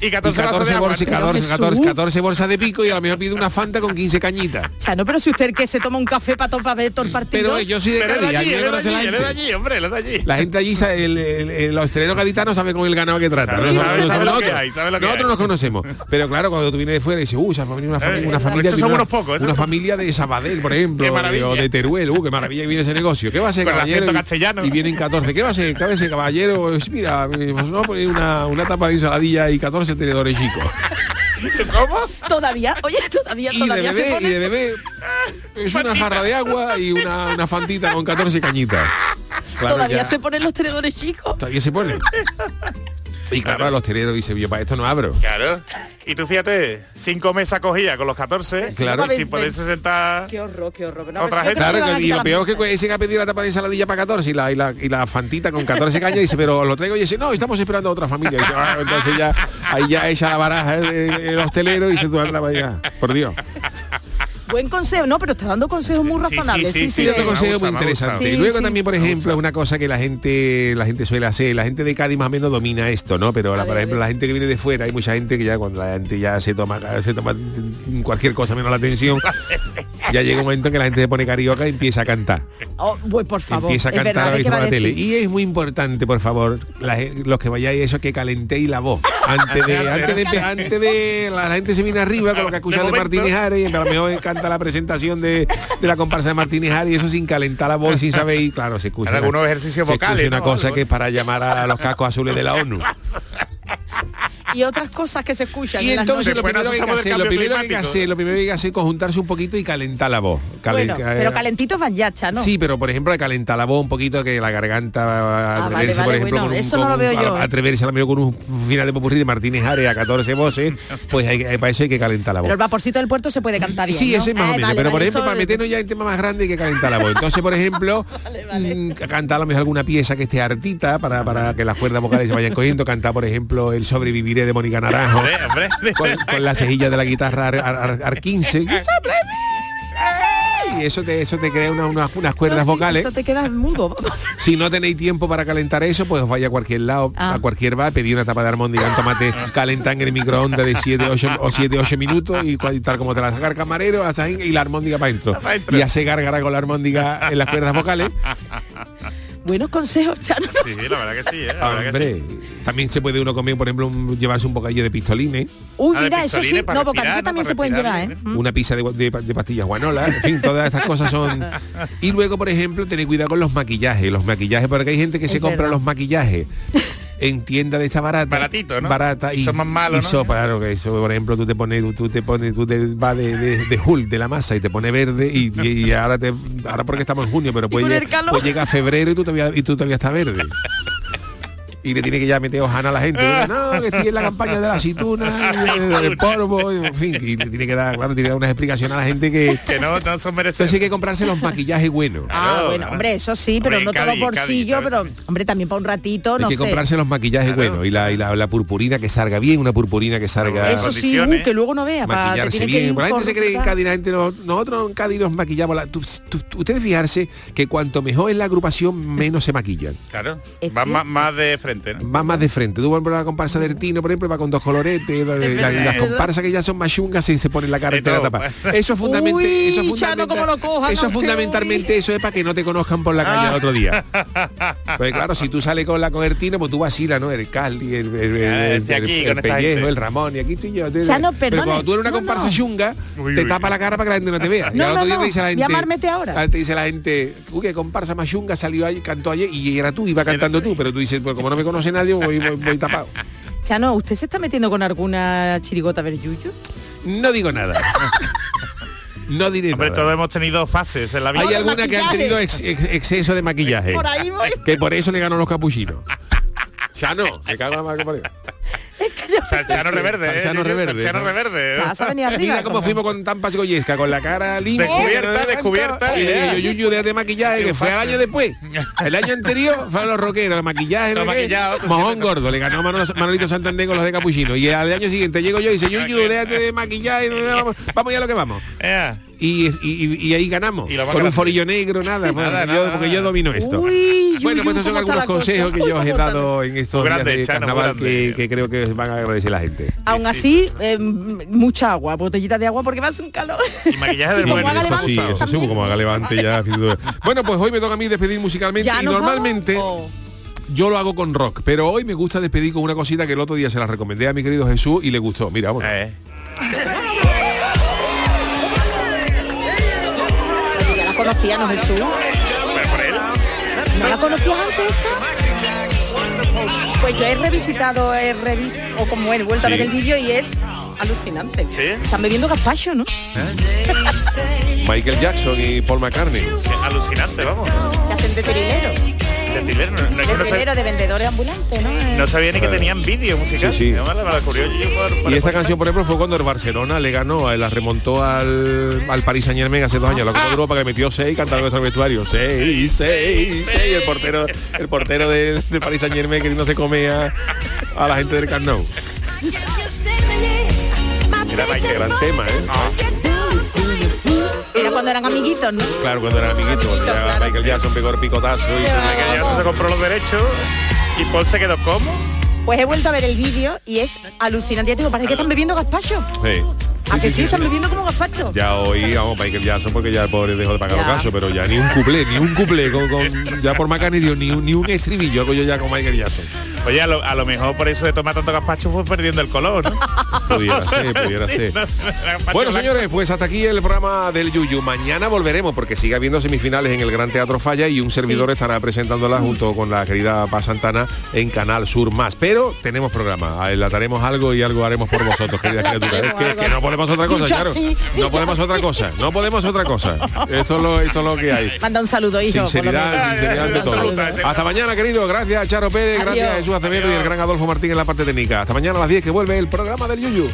Y Y 14, vasos 14, de agua. bolsas, Pero 14, Jesús. 14, 14 bolsas de pico y a lo mejor pide una Fanta con 15 cañitas. Chano, pero si usted que se toma un café para para ver todo el partido. Pero yo soy de Pero Cádiz, allí, la allí, es de gente. allí, hombre, de allí. La gente allí, sabe, el, el, el hostelero gaditano sabe con el ganado que trata. Sabe, Nosotros- sabe, sabe lo nosotros- que hay, sabe lo que nosotros hay. nos conocemos. Pero claro, cuando tú vienes de fuera y dices, uh, esa familia, una, familia, Eh, una familia, esos tiene son una, unos pocos, una familia de Sabadell, por ejemplo, o de Teruel, uh, qué maravilla que viene ese negocio. ¿Qué va a ser, el caballero? Y- castellano. Y vienen 14. ¿Qué va a ser, qué va a ser caballero? Pues mira, pues no poner una, una tapa de ensaladilla y 14 tenedores chicos. ¿Cómo? Todavía, oye, todavía, Y de todavía se bebé, y pone. de bebé es una jarra de agua y una, una fantita con 14 cañitas. Claro, Todavía ya. se ponen los tenedores chicos. Todavía se Y claro, a los hosteleros dice, yo para esto no abro. Claro. Y tú fíjate, cinco mesas cogidas con los 14, Claro. sin poderse sentar... Qué horror, qué horror. Otra gente. Claro, a y lo peor es que ese que ha pedido la tapa de ensaladilla para 14 y la, y la, y la fantita con 14 cañas dice, pero lo traigo y dice, no, estamos esperando a otra familia. Y dice, "Ah, entonces ya, ahí ya echa la baraja el, el- el hostelero y dice, tú anda para allá. Por Dios. Buen consejo, no, pero está dando consejos muy sí, razonables. sí, Sí, consejo muy interesante. luego sí. también, por ejemplo, es una cosa que la gente la gente suele hacer. La gente de Cádiz más o menos domina esto, ¿no? Pero la- por ejemplo, la gente que viene de fuera, hay mucha gente que ya cuando la gente ya se toma se toma cualquier cosa menos la atención, ya llega un momento en que la gente se pone carioca y empieza a cantar. Oh, pues por favor. empieza a es cantar verdad, ¿de a la tele. Y es muy importante, por favor, la los que vayáis eso, que calentéis la voz. Antes de, antes de, antes de la, gente se viene arriba con lo que acusa de, momento. Martínez Ares, y a lo mejor canta la presentación de, de la comparsa de Martínez Ares y eso sin calentar la voz y sin saber, y claro, se escucha. Una- algunos ejercicios se escucha vocales, una ¿no? cosa que es para llamar a los cascos azules de la ONU. Y otras cosas que se escuchan. Y en las entonces lo primero, que hacer, lo primero que hay que climático. hacer, lo primero que hay que hacer es conjuntarse un poquito y calentar la voz. Calen- Bueno, eh, pero calentitos van ya, ¿no? Sí, pero por ejemplo, de calentar la voz un poquito, que la garganta Ah, atreverse, vale, por ejemplo, atreverse a lo mejor con un final de popurrí de Martínez Ares a 14 voces, pues hay, que- para eso hay que calentar la voz. Pero el vaporcito del puerto se puede cantar bien. Sí, ¿no? ese es más Ah, o menos. vale, pero por ejemplo, para meternos ya en temas más grandes hay que calentar la voz. Entonces, por ejemplo, mm, cantar a lo mejor alguna pieza que esté hartita para, para que las cuerdas vocales se vayan cogiendo. Cantar, por ejemplo, El sobreviviré de Mónica Naranjo. Hombre, hombre. con, con la cejilla de la guitarra ar, ar- ar- ar 15 y eso te eso te crea una- unas, unas cuerdas No, sí, vocales Eso te queda mudo. si no tenéis tiempo para calentar eso pues os vaya a cualquier lado Ah. a cualquier bar pedí una tapa de armóndiga en tomate calentar en el microondas de 7 8 o 7 8 minutos y y tal como te la saca el camarero y la armóndiga para dentro. y hace gárgara con la armóndiga en las cuerdas vocales Buenos consejos, Chano. Sí, la verdad que sí, ¿eh? La verdad que hombre también se puede uno comer por ejemplo un- llevarse un bocadillo de pistolines Uy, Ah, de mira, eso sí. pistolines para No, respirar, bocadillos ¿no? también Para se pueden llevar, ¿eh? bien, una pizza de, de- de pastillas guanola, en fin, todas estas cosas son. Y luego, por ejemplo, tener cuidado con los maquillajes, los maquillajes, porque hay gente que se compra verdad. los maquillajes en tienda de esta barata. Baratito, ¿no? Barata y Son más malos, y ¿no? so- claro que eso, por ejemplo, tú te pones, tú te pones, tú te vas de, de, de Hulk, de la masa y te pone verde y, y- y ahora te ahora porque estamos en junio, pero puede, puede llegar febrero y tú todavía y tú todavía estás verde. Y le tiene que ya meter hojana a la gente. Dice, no, que estoy en la campaña de la aceituna, del polvo, y en fin, y le tiene que dar, claro, tiene que dar unas explicaciones a la gente que. Que no, no son merecidos. Entonces hay que comprarse los maquillajes buenos. Ah, Claro, bueno, hombre, eso sí, pero Hombre, no todo bolsillo, pero hombre, también para un ratito, Hay no que sé. comprarse los maquillajes Claro. buenos y la, y la, la purpurina que salga bien, una purpurina que salga. Eso sí, uh, que luego no vea. maquillarse que bien. La gente se cree que en Cádiz la gente no- nosotros en Cádiz nos maquillamos. La, tú- tú- tú- ustedes fijarse que cuanto mejor es la agrupación, menos se maquillan. Claro. Es Va cierto. más, más de frente, ¿no? Va más de frente. Tú por ejemplo, la comparsa del Tino, por ejemplo, va con dos coloretes. la- la- las comparsas que ya son más chungas y se ponen la cara entera tapada. Eso es fundamental. Uy, eso lo coja, eso no fundamentalmente eso es para que no te conozcan por la calle el otro día. Pues claro, si tú sales con la con el Tino, pues tú vacilas, ¿no? El Cali, el, el, el, Ah, el- aquí esta pellejo, el Ramón, y aquí estoy yo. Te- Chano, Pero cuando tú eres una comparsa no. chunga, te tapa la cara para que la gente no te vea. y No, al no, otro día no, te dice la voy a gente. amármete ahora. Te dice la gente, uy, que comparsa más chunga salió ahí, cantó ayer y era tú, iba cantando tú, pero tú dices, pues como no me conoce nadie, voy, voy, voy tapado. Chano, ¿usted se está metiendo con alguna chirigota veryuyo? No digo nada. No diré Hombre, nada. todos hemos tenido fases en la vida. Hay Ahora, algunas que han tenido ex- ex- exceso de maquillaje. Por ahí voy. Que por eso le ganó los capuchinos. Chano, me cago en la madre que parió. Chano Reverde, ¿eh? Chano Reverde, Chano ¿no? Reverde. ¿eh? Mira cómo fuimos con Tampas Goyesca, con la cara limpia. Descubierta, descubierta, Y digo, Yuyu, déjate maquillaje, que fue al año después. El año anterior fueron los rockeros, el maquillaje, Los maquillados, tú mojón gordo, le ganó Manolito Santander con los de Capuchino. Y al año siguiente llego yo y dice, Yuyu, déjate de maquillaje, vamos, vamos ya a lo que vamos. Y, y- ahí ganamos. Y con un grande. forillo negro, nada. bueno, Nada, yo- nada, porque yo domino esto. Uy, bueno, pues estos son ¿cómo está algunos consejos que yo os he dado en estos días grande, de Chano, muy carnaval grande. que, que creo que van a agradecer la gente. Aún así, eh, mucha agua, botellita de agua porque va a ser un calor. y maquillaje del bueno. como haga eso sí, levante eso sí, también. como haga levante ya. bueno, pues hoy me toca a mí despedir musicalmente ¿Ya y normalmente yo lo hago con rock, pero hoy me gusta despedir con una cosita que el otro día se la recomendé a mi querido Jesús y le gustó. Mira, vamos. Eh, conocía, ¿no, Jesús? pero por él. ¿No la conocías antes? Pues yo he revisitado, he revisto, o como he vuelto a ver el vídeo y es alucinante. ¿Sí? Están bebiendo gazpacho, ¿no? Michael Jackson y Paul McCartney. Alucinante, vamos. Que hacen de tirilero. Desfilero, no, no no De vendedores ambulantes, ¿no? no sabía ni que tenían vídeo musical. Sí, sí. La- me la descubrió yo por- por- Y esta canción, por ejemplo, fue cuando el Barcelona le ganó, eh, la remontó al, al Paris Saint Germain hace dos años, la Copa de Europa que metió seis cantando en el vestuario. Seis, seis, seis. El portero, el portero de, de Paris Saint Germain que no se come a, a la gente del Camp Nou. Qué gran tema, ¿eh? Era cuando eran amiguitos, ¿no? Claro, cuando era amiguito. Ya Michael Jackson pegó el picotazo y Michael Jackson se compró los derechos y Paul se quedó como. Pues he vuelto a ver el vídeo y es alucinante. Ya digo, parece que están bebiendo gazpacho. Sí. ¿A Sí, que sí, están bebiendo como gazpacho? Ya hoy, vamos, Michael Jackson porque ya el pobre dejó de pagar los casos, pero ya ni un cuplé, ni un cuplé con, con- ya por Macani dio ni un, ni un estribillo hago yo ya con Michael Jackson. Oye, a lo, a lo mejor por eso de tomar tanto gazpacho fue perdiendo el color, ¿no? Pudiera ser, pudiera Sí, ser. no, Bueno, blanco. señores, pues hasta aquí el programa del Yuyu. Mañana volveremos porque sigue habiendo semifinales en el Gran Teatro Falla y un servidor estará presentándola junto con la querida Paz Santana en Canal Sur Más. Pero tenemos programa, adelantaremos algo y algo haremos por vosotros, queridas criaturas. Es que, que no podemos otra cosa, Dicho claro. así, No podemos así. otra cosa, no podemos otra cosa. Esto es lo, esto es lo que hay. Manda un saludo, hijo. Sinceridad, sinceridad ante todo. saludo. Hasta mañana, querido. Gracias, Charo Pérez. Gracias, Adiós. Y el gran Adolfo Martín en la parte técnica. Hasta mañana a las 10 que vuelve el programa del Yuyu.